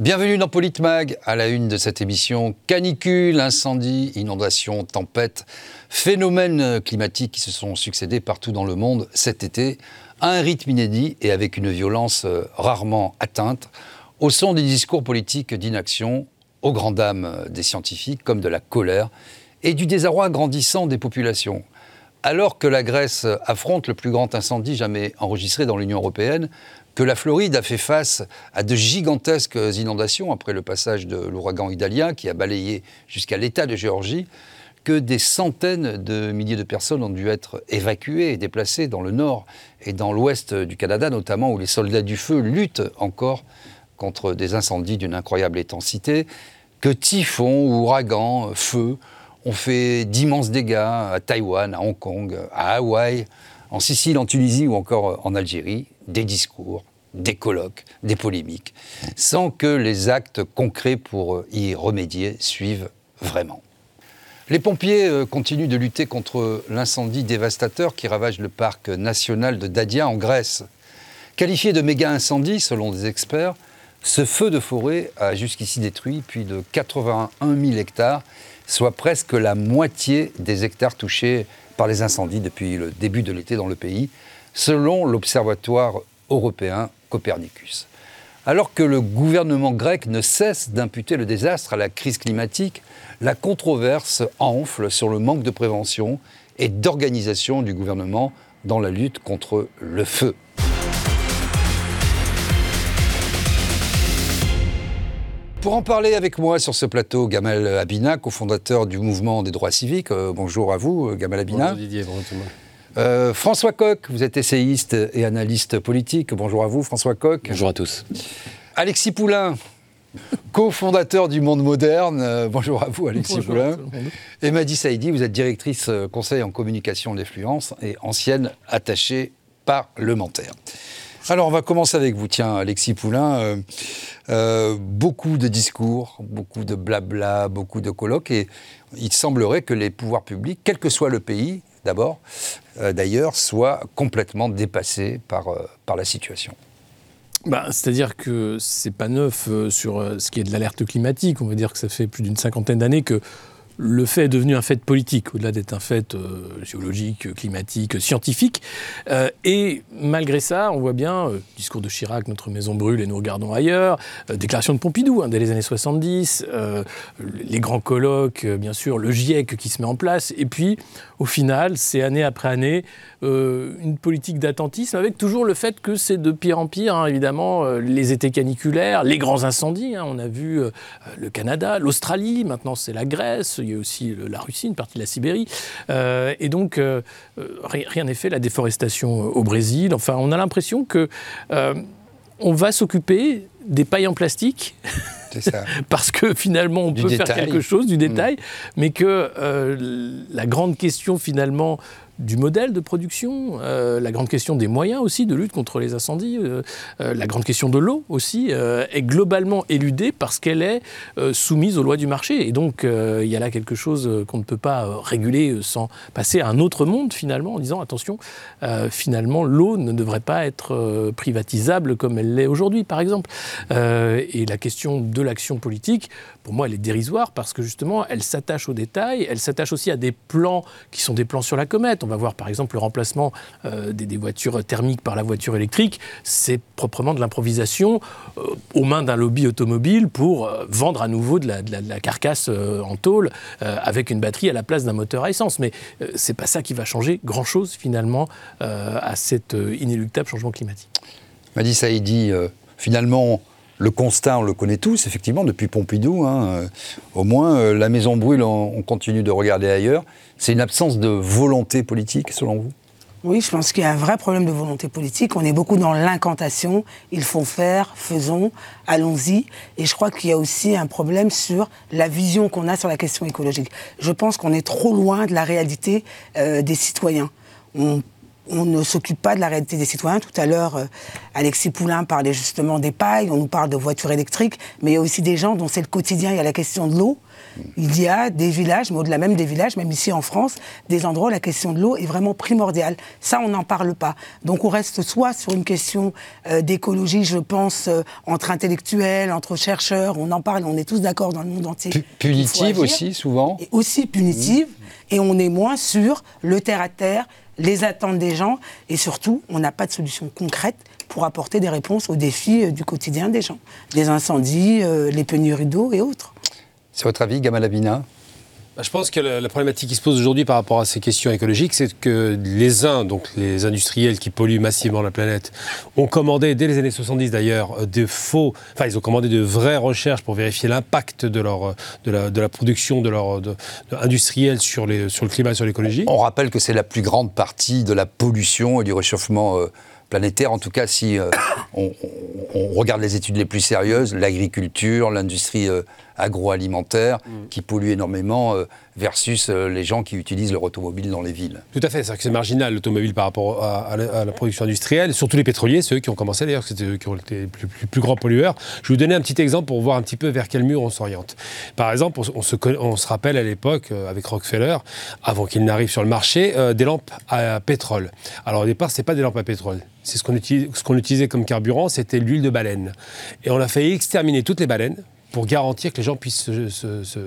Bienvenue dans Politmag, à la une de cette émission. Canicule, incendie, inondation, tempête, phénomènes climatiques qui se sont succédés partout dans le monde cet été, à un rythme inédit et avec une violence euh, rarement atteinte, au son des discours politiques d'inaction, aux grandes dames des scientifiques comme de la colère et du désarroi grandissant des populations. Alors que la Grèce affronte le plus grand incendie jamais enregistré dans l'Union européenne, que la Floride a fait face à de gigantesques inondations après le passage de l'ouragan Idalia qui a balayé jusqu'à l'État de Géorgie, que des centaines de milliers de personnes ont dû être évacuées et déplacées dans le nord et dans l'ouest du Canada, notamment où les soldats du feu luttent encore contre des incendies d'une incroyable intensité, que typhons, ouragans, feux ont fait d'immenses dégâts à Taïwan, à Hong Kong, à Hawaï, en Sicile, en Tunisie ou encore en Algérie, des discours, des colloques, des polémiques, sans que les actes concrets pour y remédier suivent vraiment. Les pompiers euh, continuent de lutter contre l'incendie dévastateur qui ravage le parc national de Dadia en Grèce. Qualifié de méga incendie selon des experts, ce feu de forêt a jusqu'ici détruit plus de 81 000 hectares, soit presque la moitié des hectares touchés par les incendies depuis le début de l'été dans le pays, selon l'Observatoire européen Copernicus. Alors que le gouvernement grec ne cesse d'imputer le désastre à la crise climatique, la controverse enfle sur le manque de prévention et d'organisation du gouvernement dans la lutte contre le feu. Pour en parler avec moi sur ce plateau, Gamal Abina, cofondateur du mouvement des droits civiques. Euh, bonjour à vous, Gamal Abina. Bonjour Didier, bonjour tout le monde. Euh, François Coq, vous êtes essayiste et analyste politique. Bonjour à vous, François Coq. Bonjour à tous. Alexis Poulain, cofondateur du Monde Moderne. Euh, bonjour à vous, Alexis Poulain. Et Madi Saïdi, vous êtes directrice euh, conseil en communication d'influence et ancienne attachée parlementaire. Alors, on va commencer avec vous, tiens, Alexis Poulain. beaucoup de discours, beaucoup de blabla, beaucoup de colloques, et il semblerait que les pouvoirs publics, quel que soit le pays, d'abord, euh, d'ailleurs, soit complètement dépassé par, euh, par la situation. Bah, C'est-à-dire que c'est pas neuf euh, sur ce qui est de l'alerte climatique. On va dire que ça fait plus d'une cinquantaine d'années que le fait est devenu un fait politique, au-delà d'être un fait euh, géologique, climatique, scientifique. Euh, et malgré ça, on voit bien, euh, discours de Chirac, notre maison brûle et nous regardons ailleurs, déclaration de Pompidou hein, dès les années 70, les grands colloques, bien sûr, le GIEC qui se met en place, et puis au final, c'est année après année, une politique d'attentisme avec toujours le fait que c'est de pire en pire, hein, évidemment, les étés caniculaires, les grands incendies, hein, on a vu le Canada, l'Australie, maintenant c'est la Grèce, il y a aussi la Russie, une partie de la Sibérie. Euh, et donc, euh, euh, rien n'est fait, la déforestation au Brésil. Enfin, on a l'impression que on va s'occuper des pailles en plastique. Ça. parce que finalement on peut faire quelque chose du détail, mm. mais que la grande question finalement du modèle de production, euh, la grande question des moyens aussi de lutte contre les incendies, euh, euh, la grande question de l'eau aussi, est globalement éludée parce qu'elle est soumise aux lois du marché. Et donc il y a là quelque chose qu'on ne peut pas réguler sans passer à un autre monde finalement, en disant attention, finalement l'eau ne devrait pas être privatisable comme elle l'est aujourd'hui par exemple. et la question de l'action politique, pour moi, elle est dérisoire parce que justement, elle s'attache aux détails, elle s'attache aussi à des plans qui sont des plans sur la comète. Va voir par exemple le remplacement euh, des, voitures thermiques par la voiture électrique. C'est proprement de l'improvisation euh, aux mains d'un lobby automobile pour euh, vendre à nouveau de la, carcasse en tôle avec une batterie à la place d'un moteur à essence. Mais c'est pas ça qui va changer grand-chose finalement à cet inéluctable changement climatique. Madi Saïdi, finalement, le constat, on le connaît tous, effectivement, depuis Pompidou. Hein, euh, au moins, euh, la maison brûle, on, continue de regarder ailleurs. C'est une absence de volonté politique, selon vous? Oui, je pense qu'il y a un vrai problème de volonté politique. On est beaucoup dans l'incantation. Il faut faire, faisons, allons-y. Et je crois qu'il y a aussi un problème sur la vision qu'on a sur la question écologique. Je pense qu'on est trop loin de la réalité euh, des citoyens. On ne s'occupe pas de la réalité des citoyens. Tout à l'heure, euh, Alexis Poulain parlait justement des pailles, on nous parle de voitures électriques, mais il y a aussi des gens dont c'est le quotidien, il y a la question de l'eau. Il y a des villages, mais au-delà même des villages, même ici en France, des endroits où la question de l'eau est vraiment primordiale. Ça, on n'en parle pas. Donc on reste soit sur une question euh, d'écologie, je pense, euh, entre intellectuels, entre chercheurs, on en parle, on est tous d'accord dans le monde entier. punitive aussi, souvent. Et aussi punitive, et on est moins sur le terre-à-terre, les attentes des gens, et surtout, on n'a pas de solution concrète pour apporter des réponses aux défis euh, du quotidien des gens. Les incendies, les pénuries d'eau et autres. C'est votre avis, Gamal Abina? bah, je pense que la, problématique qui se pose aujourd'hui par rapport à ces questions écologiques, c'est que les uns, donc les industriels qui polluent massivement la planète, ont commandé, dès les années 70 d'ailleurs, de faux, enfin ils ont commandé de vraies recherches pour vérifier l'impact de, leur, de, la, de la production de leur industrielle sur, les, sur le climat et sur l'écologie. On rappelle que c'est la plus grande partie de la pollution et du réchauffement. Euh, planétaire. En tout cas, si euh, on, regarde les études les plus sérieuses, l'agriculture, l'industrie euh, agroalimentaire, mm. qui pollue énormément, euh, versus les gens qui utilisent leur automobile dans les villes. Tout à fait, c'est que c'est marginal l'automobile par rapport à, la, production industrielle, surtout les pétroliers, ceux qui ont commencé d'ailleurs, c'était eux qui ont été les plus, plus, grands pollueurs. Je vais vous donner un petit exemple pour voir un petit peu vers quel mur on s'oriente. Par exemple, on, se, on se, rappelle à l'époque, avec Rockefeller, avant qu'il n'arrive sur le marché, des lampes à pétrole. Alors au départ, ce pas des lampes à pétrole, c'est ce qu'on utilisait comme carburant, c'était l'huile de baleine. Et on a fait exterminer toutes les baleines pour garantir que les gens puissent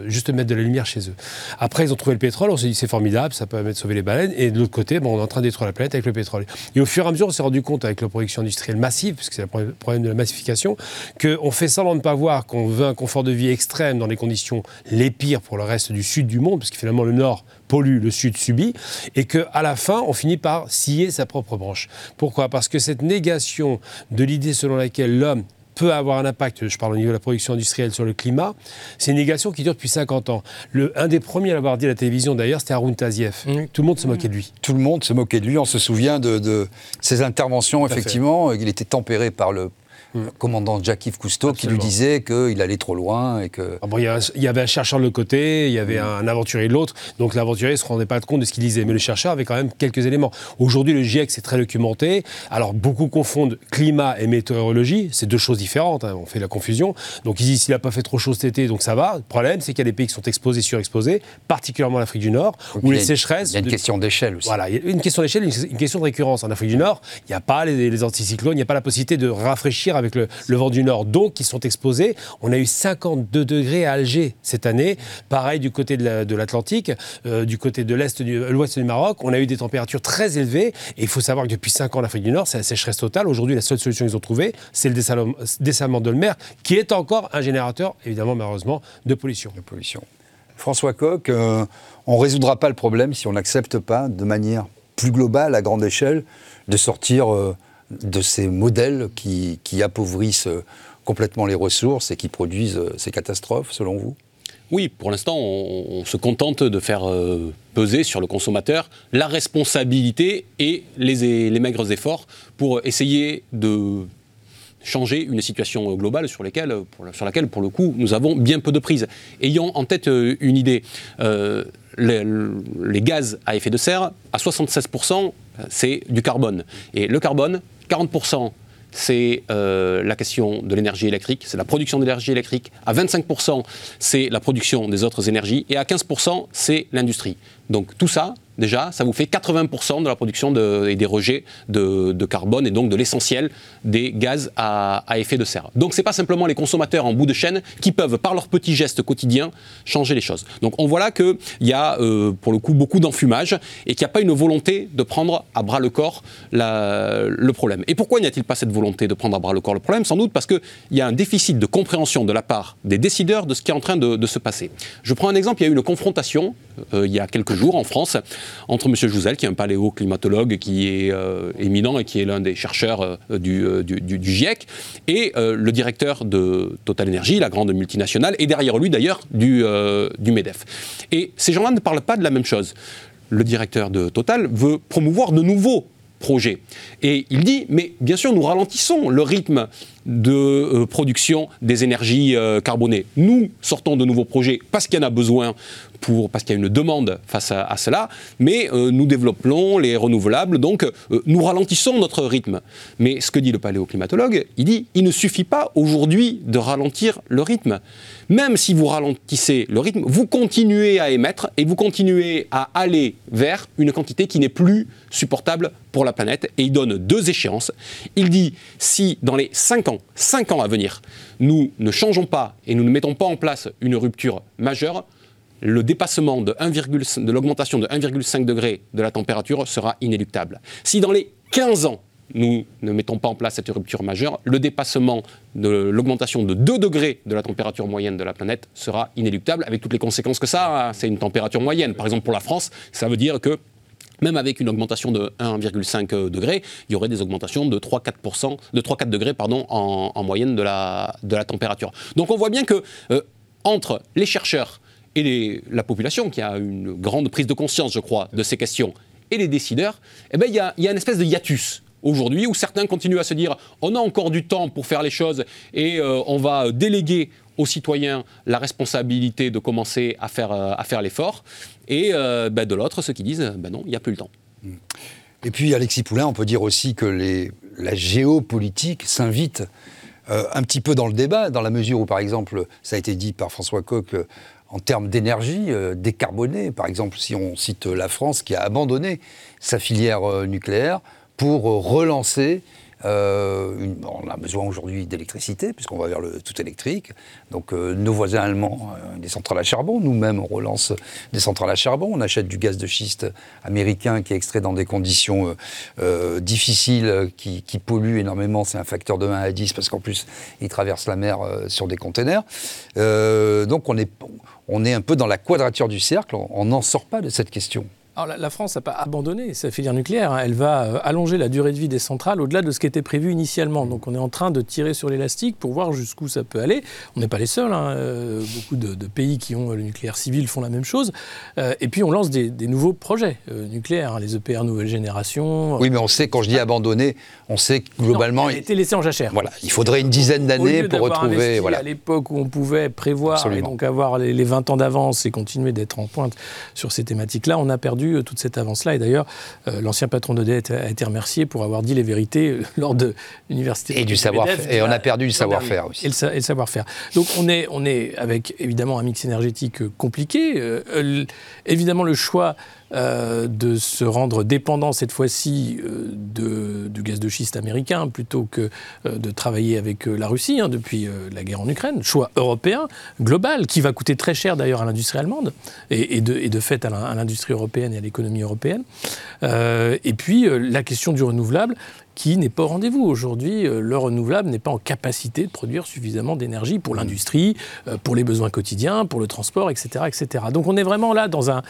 juste mettre de la lumière chez eux. Après, ils ont trouvé le pétrole, on s'est dit c'est formidable, ça permet de sauver les baleines. Et de l'autre côté, bon, on est en train de détruire la planète avec le pétrole. Et au fur et à mesure, on s'est rendu compte avec la production industrielle massive, puisque c'est le problème de la massification, qu'on fait semblant de ne pas voir qu'on veut un confort de vie extrême dans les conditions les pires pour le reste du sud du monde, parce que finalement le nord pollue, le sud subit, et qu'à la fin, on finit par scier sa propre branche. Pourquoi? Parce que cette négation de l'idée selon laquelle l'homme peut avoir un impact, je parle au niveau de la production industrielle sur le climat, c'est une négation qui dure depuis 50 ans. Le, un des premiers à l'avoir dit à la télévision d'ailleurs, c'était Haroun Tazieff. Tout le monde se moquait de lui. Tout le monde se moquait de lui, on se souvient de, ses interventions, effectivement. Il était tempéré par le Mm. commandant Jacques-Yves Cousteau qui lui disait qu'il allait trop loin et que... Ah bon, il, y avait un chercheur de l'autre côté, il y avait un aventurier de l'autre, donc l'aventurier ne se rendait pas compte de ce qu'il disait, mais le chercheur avait quand même quelques éléments. Aujourd'hui, le GIEC, c'est très documenté. Alors, beaucoup confondent climat et météorologie, c'est deux choses différentes, hein, on fait la confusion. Donc, ils disent s'il n'a pas fait trop chaud cet été, donc ça va. Le problème, c'est qu'il y a des pays qui sont exposés, surexposés, particulièrement l'Afrique du Nord, où les sécheresses... Il y a une question d'échelle aussi. Voilà, il y a une question d'échelle, une, question de récurrence. En Afrique du Nord, il n'y a pas les, les anticyclones, il n'y a pas la possibilité de rafraîchir avec le, le vent du Nord, donc qui sont exposés. On a eu 52 degrés à Alger cette année. Pareil du côté de l'Atlantique, euh, du côté de l'Est, de l'Ouest du Maroc, on a eu des températures très élevées. Et il faut savoir que depuis 5 ans en Afrique du Nord, c'est la sécheresse totale. Aujourd'hui, la seule solution qu'ils ont trouvée, c'est le dessalement de mer, qui est encore un générateur, évidemment, malheureusement, de pollution. De pollution. François Coq, euh, on ne résoudra pas le problème si on n'accepte pas, de manière plus globale, à grande échelle, de sortir euh, de ces modèles qui, appauvrissent complètement les ressources et qui produisent euh, ces catastrophes, selon vous? Oui, pour l'instant, on, se contente de faire euh, peser sur le consommateur la responsabilité et les, maigres efforts pour essayer de changer une situation globale sur, laquelle, pour le coup, nous avons bien peu de prise. Ayant en tête euh, une idée, les, les, gaz à effet de serre, à 76%, c'est du carbone. Et le carbone, 40% c'est euh, la question de l'énergie électrique, c'est la production d'énergie électrique. À 25%, c'est la production des autres énergies. Et à 15%, c'est l'industrie. Donc tout ça, déjà, ça vous fait 80% de la production et des rejets de, carbone et donc de l'essentiel des gaz à, effet de serre. Donc ce n'est pas simplement les consommateurs en bout de chaîne qui peuvent, par leurs petits gestes quotidiens, changer les choses. Donc on voit là qu'il y a euh, pour le coup beaucoup d'enfumage et qu'il n'y a pas une volonté de prendre à bras le corps le problème. Et pourquoi n'y a-t-il pas cette volonté de prendre à bras le corps le problème? Sans doute parce qu'il y a un déficit de compréhension de la part des décideurs de ce qui est en train de, se passer. Je prends un exemple, il y a eu une confrontation il y a quelques jours en France entre M. Jouzel, qui est un paléoclimatologue qui est euh, éminent et qui est l'un des chercheurs euh, euh, du, GIEC, et le directeur de Total Energy, la grande multinationale, et derrière lui d'ailleurs du, MEDEF. Et ces gens-là ne parlent pas de la même chose. Le directeur de Total veut promouvoir de nouveaux projet. Et il dit, mais bien sûr, nous ralentissons le rythme de euh, production des énergies euh, carbonées. Nous sortons de nouveaux projets parce qu'il y en a besoin pour, parce qu'il y a une demande face à, cela, mais euh, nous développons les renouvelables, donc euh, nous ralentissons notre rythme. Mais ce que dit le paléoclimatologue, il dit il ne suffit pas aujourd'hui de ralentir le rythme. Même si vous ralentissez le rythme, vous continuez à émettre et vous continuez à aller vers une quantité qui n'est plus supportable pour la planète. Et il donne deux échéances. Il dit si dans les 5 ans, 5 ans à venir, nous ne changeons pas et nous ne mettons pas en place une rupture majeure, le dépassement de, l'augmentation de 1,5 degré de la température sera inéluctable. Si dans les 15 ans, nous ne mettons pas en place cette rupture majeure, le dépassement de l'augmentation de 2 degrés de la température moyenne de la planète sera inéluctable, avec toutes les conséquences que ça a. C'est une température moyenne. Par exemple, pour la France, ça veut dire que même avec une augmentation de 1,5 degré, il y aurait des augmentations de 3-4 de 3-4 degrés pardon, en, moyenne de la, de la température. Donc on voit bien que euh, entre les chercheurs et la population, qui a une grande prise de conscience, je crois, de ces questions, et les décideurs, eh ben, il, y a, une espèce de hiatus aujourd'hui où certains continuent à se dire on a encore du temps pour faire les choses et euh, on va déléguer aux citoyens la responsabilité de commencer à faire, euh, à faire l'effort. Et euh, ben, de l'autre, ceux qui disent ben non, il n'y a plus le temps. Et puis, Alexis Poulain, on peut dire aussi que la géopolitique s'invite un petit peu dans le débat, dans la mesure où, par exemple, ça a été dit par François Coq, en termes d'énergie décarbonée, par exemple, si on cite la France qui a abandonné sa filière nucléaire, pour relancer euh, on a besoin aujourd'hui d'électricité, puisqu'on va vers le tout électrique. Donc euh, nos voisins allemands, euh, des centrales à charbon, nous-mêmes on relance des centrales à charbon, on achète du gaz de schiste américain qui est extrait dans des conditions difficiles, qui, qui, pollue énormément, c'est un facteur de 1 à 10, parce qu'en plus il traverse la mer sur des containers. donc on est, on est un peu dans la quadrature du cercle, on n'en sort pas de cette question. Alors, la, France n'a pas abandonné sa filière nucléaire. Hein. Elle va euh, allonger la durée de vie des centrales au-delà de ce qui était prévu initialement. Donc on est en train de tirer sur l'élastique pour voir jusqu'où ça peut aller. On n'est pas les seuls. Hein. Euh, beaucoup de, pays qui ont le nucléaire civil font la même chose. Euh, et puis on lance des, nouveaux projets nucléaires, hein, les EPR nouvelle génération. Oui, mais on sait, quand je dis abandonné, on sait que globalement. Non, elle a été laissée en jachère. Voilà, il faudrait une dizaine d'années pour retrouver. Voilà. À l'époque où on pouvait prévoir et donc avoir les, les 20 ans d'avance et continuer d'être en pointe sur ces thématiques-là, on a perdu toute cette avance et d'ailleurs, euh, l'ancien patron d'EDF a été remercié pour avoir dit les vérités euh, lors de l'université. Et du savoir-faire. Et on a perdu le savoir-faire aussi. Et le, savoir-faire. Donc on est, on est avec évidemment un mix énergétique euh, compliqué. évidemment, le choix euh, de se rendre dépendant cette fois-ci euh, du gaz de schiste américain plutôt que euh, de travailler avec la Russie hein, depuis la guerre en Ukraine. Choix européen, global, qui va coûter très cher d'ailleurs à l'industrie allemande et, de, et, de, fait à l'industrie européenne et à l'économie européenne. et puis la question du renouvelable qui n'est pas au rendez-vous. Aujourd'hui, euh, le renouvelable n'est pas en capacité de produire suffisamment d'énergie pour l'industrie, euh, pour les besoins quotidiens, pour le transport, etc. etc. Donc on est vraiment là dans un,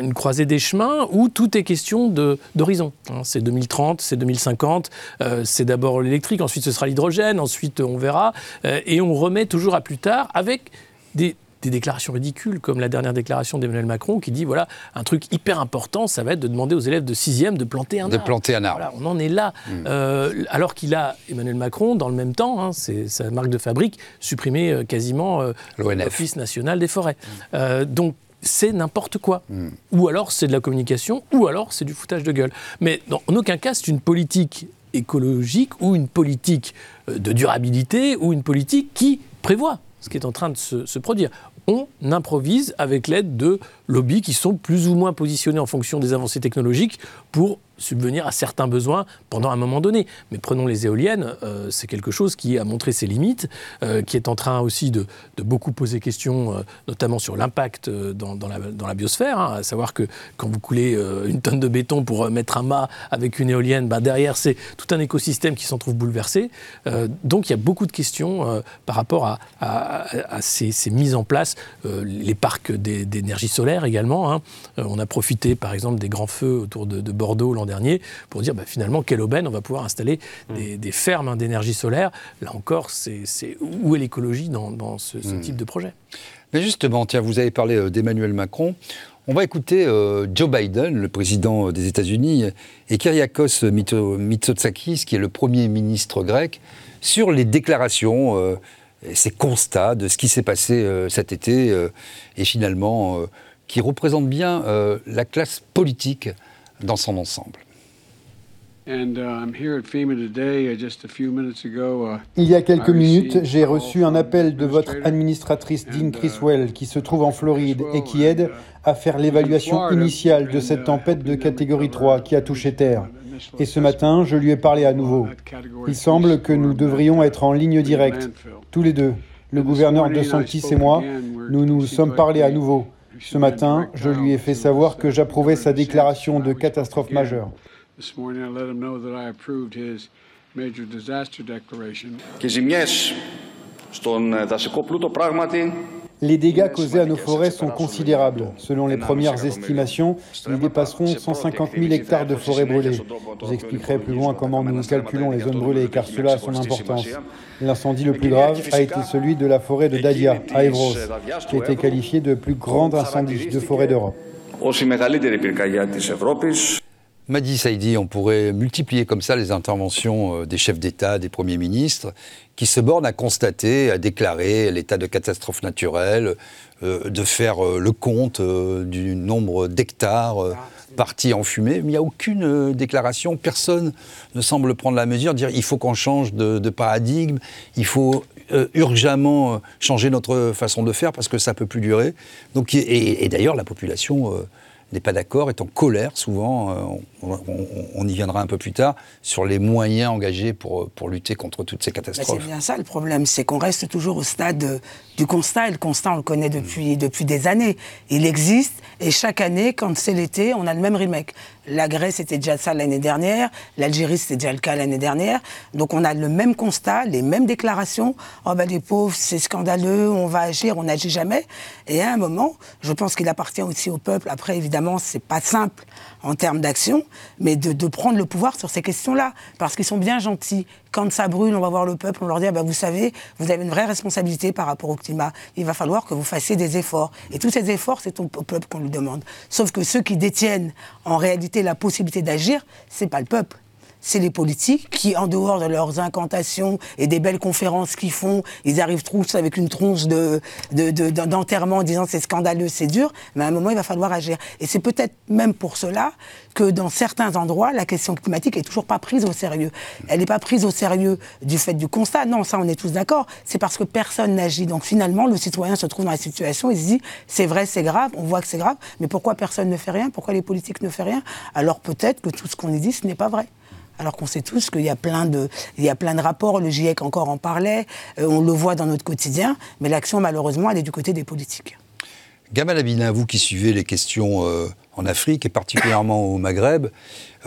une croisée des chemins où tout est question d'horizon. Hein. c'est 2030, c'est 2050, euh, c'est d'abord l'électrique, ensuite ce sera l'hydrogène, ensuite on verra, et on remet toujours à plus tard avec des des déclarations ridicules, comme la dernière déclaration d'Emmanuel Macron qui dit voilà, un truc hyper important, ça va être de demander aux élèves de 6e de planter un arbre. De planter un arbre. on en est là. Hmm. Euh, alors qu'il a, Emmanuel Macron, dans le même temps, hein, c'est sa marque de fabrique, supprimé euh, quasiment euh, l'Office national des forêts. Hmm. donc, c'est n'importe quoi. Hmm. Ou alors c'est de la communication, ou alors c'est du foutage de gueule. Mais dans, en aucun cas, c'est une politique écologique ou une politique de durabilité ou une politique qui prévoit ce qui est en train de se, produire. On improvise avec l'aide de lobbies qui sont plus ou moins positionnés en fonction des avancées technologiques pour subvenir à certains besoins pendant un moment donné. Mais prenons les éoliennes, euh, c'est quelque chose qui a montré ses limites, euh, qui est en train aussi de, beaucoup poser question, euh, notamment sur l'impact dans, la, biosphère, hein, à savoir que quand vous coulez une tonne de béton pour mettre un mât avec une éolienne, bah, derrière c'est tout un écosystème qui s'en trouve bouleversé. donc il y a beaucoup de questions par rapport à, ces, mises en place, les parcs d'énergie solaire également. Hein. on a profité par exemple des grands feux autour de, de Bordeaux l'an dernier pour dire bah, finalement quelle aubaine on va pouvoir installer mm. des, fermes d'énergie solaire. Là encore, c'est où est l'écologie dans, ce, mm. type de projet? Mais justement, tiens, vous avez parlé euh, d'Emmanuel Macron. On va écouter euh, Joe Biden, le président des États-Unis, et Kyriakos Mitsotakis, qui est le premier ministre grec, sur les déclarations euh, ces constats de ce qui s'est passé cet été et finalement qui représente bien la classe politique dans son ensemble. Il y a quelques minutes, j'ai reçu un appel de votre administratrice Dean uh, Criswell qui se trouve en Floride et qui aide uh, à faire l'évaluation initiale de cette uh, tempête de catégorie 3 qui a touché Terre. Et ce matin, je lui ai parlé à nouveau. Il semble que nous devrions être en ligne directe, tous les deux. Le gouverneur de Santis et moi, nous nous sommes parlé à nouveau. Ce matin, je lui ai fait savoir que j'approuvais sa déclaration de catastrophe majeure. This morning, I let him know that I approved his major disaster declaration. Και ζημιές στον δασικό πλούτο πράγματι les dégâts causés à nos forêts sont considérables. Selon les premières estimations, ils dépasseront 150 000 hectares de forêts brûlées. Je vous expliquerai plus loin comment nous calculons les zones brûlées, car cela a son importance. L'incendie le plus grave a été celui de la forêt de Dadia, à Evros, qui a été qualifié de plus grand incendie de forêt d'Europe. Madi Saidi, on pourrait multiplier comme ça les interventions euh, des chefs d'État, des premiers ministres, qui se bornent à constater, à déclarer l'état de catastrophe naturelle, euh, de faire euh, le compte du nombre d'hectares partis en fumée. Mais il n'y a aucune déclaration, personne ne semble prendre la mesure, dire il faut qu'on change de, paradigme, il faut urgemment changer notre façon de faire parce que ça ne peut plus durer. Et d'ailleurs, la population n'est pas d'accord, est en colère souvent, euh, on, y viendra un peu plus tard, sur les moyens engagés pour, pour lutter contre toutes ces catastrophes. C'est bien ça le problème, c'est qu'on reste toujours au stade du constat, et le constat on le connaît depuis, depuis des années. Il existe, et chaque année, quand c'est l'été, on a le même remake. La Grèce était déjà ça l'année dernière, l'Algérie c'était déjà le cas l'année dernière. Donc on a le même constat, les mêmes déclarations. Oh ben les pauvres, c'est scandaleux, on va agir, on n'agit jamais. Et à un moment, je pense qu'il appartient aussi au peuple. Après, évidemment, c'est pas simple en termes d'action, mais de, prendre le pouvoir sur ces questions-là, parce qu'ils sont bien gentils. Quand ça brûle, on va voir le peuple, on leur dit, ah ben, vous savez, vous avez une vraie responsabilité par rapport au climat. Il va falloir que vous fassiez des efforts. Et tous ces efforts, c'est au peuple qu'on le demande. Sauf que ceux qui détiennent en réalité la possibilité d'agir, c'est pas le peuple c'est les politiques qui, en dehors de leurs incantations et des belles conférences qu'ils font, ils arrivent tous avec une tronche de, d'enterrement en disant c'est scandaleux, c'est dur, mais à un moment, il va falloir agir. Et c'est peut-être même pour cela que dans certains endroits, la question climatique est toujours pas prise au sérieux. Elle n'est pas prise au sérieux du fait du constat. Non, ça, on est tous d'accord. C'est parce que personne n'agit. Donc finalement, le citoyen se trouve dans la situation, il se dit c'est vrai, c'est grave, on voit que c'est grave, mais pourquoi personne ne fait rien? Pourquoi les politiques ne font rien? Alors peut-être que tout ce qu'on dit, ce n'est pas vrai alors qu'on sait tous qu'il y a plein de, plein de rapports, le GIEC encore en parlait, euh, on le voit dans notre quotidien, mais l'action malheureusement elle est du côté des politiques. Gamal Abina, vous qui suivez les questions euh, en Afrique et particulièrement au Maghreb,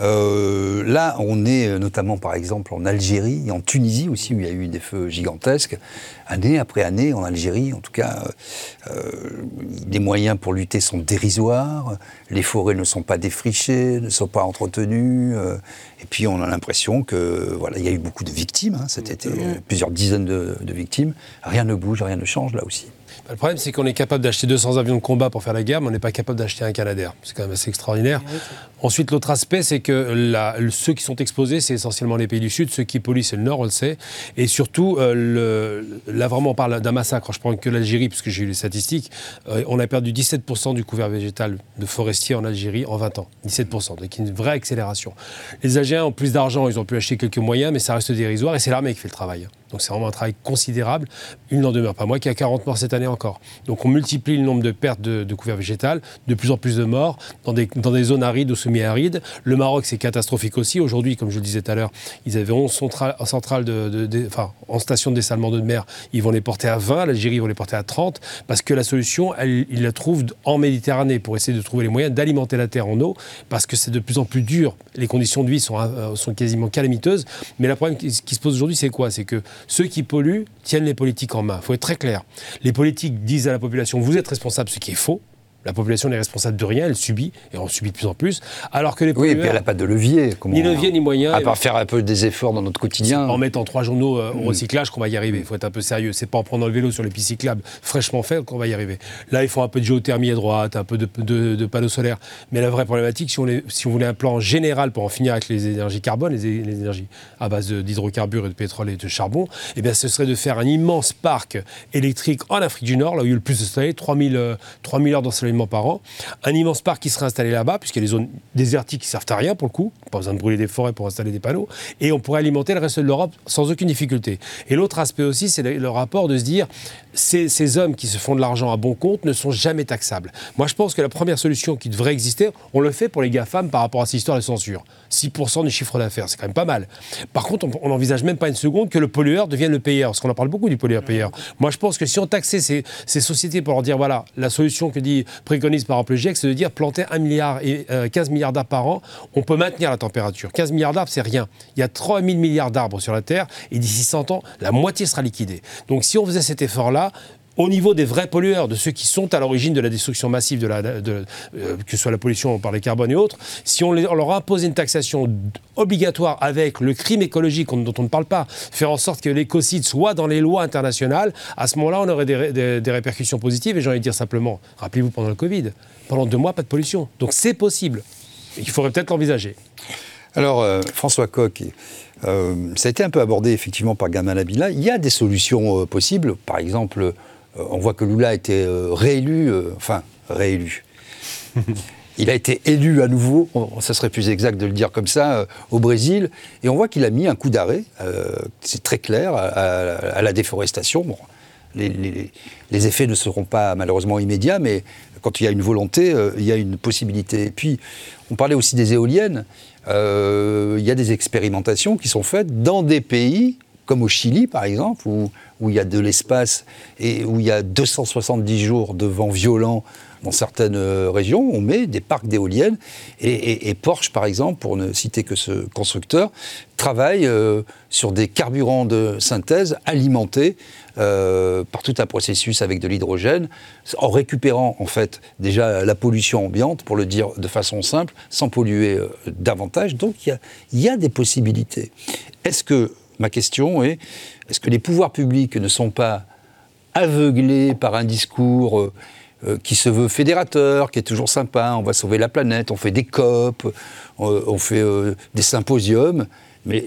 euh, là, on est euh, notamment, par exemple, en Algérie et en Tunisie aussi, où il y a eu des feux gigantesques, année après année, en Algérie, en tout cas, euh, les moyens pour lutter sont dérisoires, les forêts ne sont pas défrichées, ne sont pas entretenues, et puis on a l'impression que, voilà, il y a eu beaucoup de victimes hein, cet été, plusieurs dizaines de victimes, rien ne bouge, rien ne change là aussi. Le problème, c'est qu'on est capable d'acheter 200 avions de combat pour faire la guerre, mais on n'est pas capable d'acheter un Canadair. C'est quand même assez extraordinaire. Ensuite, l'autre aspect, c'est que ceux qui sont exposés, c'est essentiellement les pays du Sud. Ceux qui polluent, c'est le Nord, on le sait. Et surtout, euh, là, vraiment, on parle d'un massacre. Je prends que l'Algérie, puisque j'ai eu les statistiques. Euh, on a perdu 17% du couvert végétal de forestiers en Algérie en 20 ans. 17%. Donc, une vraie accélération. Les Algériens ont plus d'argent, ils ont pu acheter quelques moyens, mais ça reste dérisoire. Et c'est l'armée qui fait le travail. Donc c'est vraiment un travail considérable. Il n'en demeure pas moins qu'il y a 40 morts cette année encore. Donc on multiplie le nombre de pertes de, de couvert végétal, de plus en plus de morts dans des, zones arides ou semi-arides. Le Maroc, c'est catastrophique aussi. Aujourd'hui, comme je le disais tout à l'heure, ils avaient 11 centrales, de, enfin, en station de dessalement de mer. Ils vont les porter à 20, l'Algérie vont les porter à 30, parce que la solution, ils la trouvent en Méditerranée pour essayer de trouver les moyens d'alimenter la terre en eau, parce que c'est de plus en plus dur. Les conditions de vie sont, euh, sont quasiment calamiteuses. Mais le problème qui, qui se pose aujourd'hui, c'est quoi? C'est que ceux qui polluent tiennent les politiques en main. Il faut être très clair. Les politiques disent à la population, vous êtes responsable, ce qui est faux. La population n'est responsable de rien, elle subit, et on subit de plus en plus. Alors que les Oui, et puis elle n'a pas de levier. Comment- ni levier ni moyen. À part faire un peu des efforts dans notre quotidien. en mettant trois journaux euh, au recyclage qu'on va y arriver. Il faut être un peu sérieux. C'est pas en prenant le vélo sur les pistes cyclables fraîchement fait qu'on va y arriver. Là, il faut un peu de géothermie à droite, un peu de, de- de panneaux solaires. Mais la vraie problématique, si on, les- si on voulait un plan général pour en finir avec les énergies carbone, les, énergies à base d'hydrocarbures et de pétrole et de charbon, eh bien, ce serait de faire un immense parc électrique en Afrique du Nord, là où il y a le plus de soleil, 3000, euh, 3000 heures d'ensoleillement par an. Un immense parc qui serait installé là-bas, puisqu'il y a des zones désertiques qui servent à rien pour le coup. Pas besoin de brûler des forêts pour installer des panneaux. Et on pourrait alimenter le reste de l'Europe sans aucune difficulté. Et l'autre aspect aussi, c'est le, rapport de se dire ces, ces hommes qui se font de l'argent à bon compte ne sont jamais taxables. Moi, je pense que la première solution qui devrait exister, on le fait pour les GAFAM par rapport à cette histoire de censure. 6% du chiffre d'affaires, c'est quand même pas mal. Par contre, on n'envisage même pas une seconde que le pollueur devienne le payeur, parce qu'on en parle beaucoup du pollueur-payeur. Moi, je pense que si on taxait ces, ces sociétés pour leur dire, voilà, la solution que dit, préconise par exemple le GIEC, c'est de dire planter 1 milliard et euh, 15 milliards d'arbres par an, on peut maintenir la température. 15 milliards d'arbres, c'est rien. Il y a 3000 milliards d'arbres sur la Terre, et d'ici 100 ans, la moitié sera liquidée. Donc si on faisait cet effort-là, au niveau des vrais pollueurs, de ceux qui sont à l'origine de la destruction massive, de la, euh, que ce soit la pollution par les carbones et autres, si on, leur imposait une taxation obligatoire avec le crime écologique on- dont on ne parle pas, faire en sorte que l'écocide soit dans les lois internationales, à ce moment-là, on aurait des, ré- des- des répercussions positives. Et j'ai envie de dire simplement, rappelez-vous pendant le Covid, pendant deux mois, pas de pollution. Donc c'est possible. Il faudrait peut-être l'envisager. Alors, euh, François Coq, euh, ça a été un peu abordé effectivement par Gamal Abila. Il y a des solutions possibles. Par exemple, on voit que Lula a été euh, réélu, euh, enfin, réélu. Il a été élu à nouveau, ça serait plus exact de le dire comme ça, euh, au Brésil, et on voit qu'il a mis un coup d'arrêt, euh, c'est très clair, à, à- à la déforestation. Bon, les, les- les effets ne seront pas malheureusement immédiats, mais quand il y a une volonté, euh, il y a une possibilité. Et puis, on parlait aussi des éoliennes. Euh, il y a des expérimentations qui sont faites dans des pays comme au Chili, par exemple, où, où il y a de l'espace et où il y a 270 jours de vent violent dans certaines euh, régions, on met des parcs d'éoliennes. Et, Porsche, par exemple, pour ne citer que ce constructeur, travaille euh, sur des carburants de synthèse alimentés euh, par tout un processus avec de l'hydrogène, en récupérant en fait déjà la pollution ambiante, pour le dire de façon simple, sans polluer davantage. Donc il y y a des possibilités. Est-ce que, ma question est, est-ce que les pouvoirs publics ne sont pas aveuglés par un discours euh, euh, qui se veut fédérateur, qui est toujours sympa, on va sauver la planète, on fait des COP, on, on fait euh, des symposiums, mais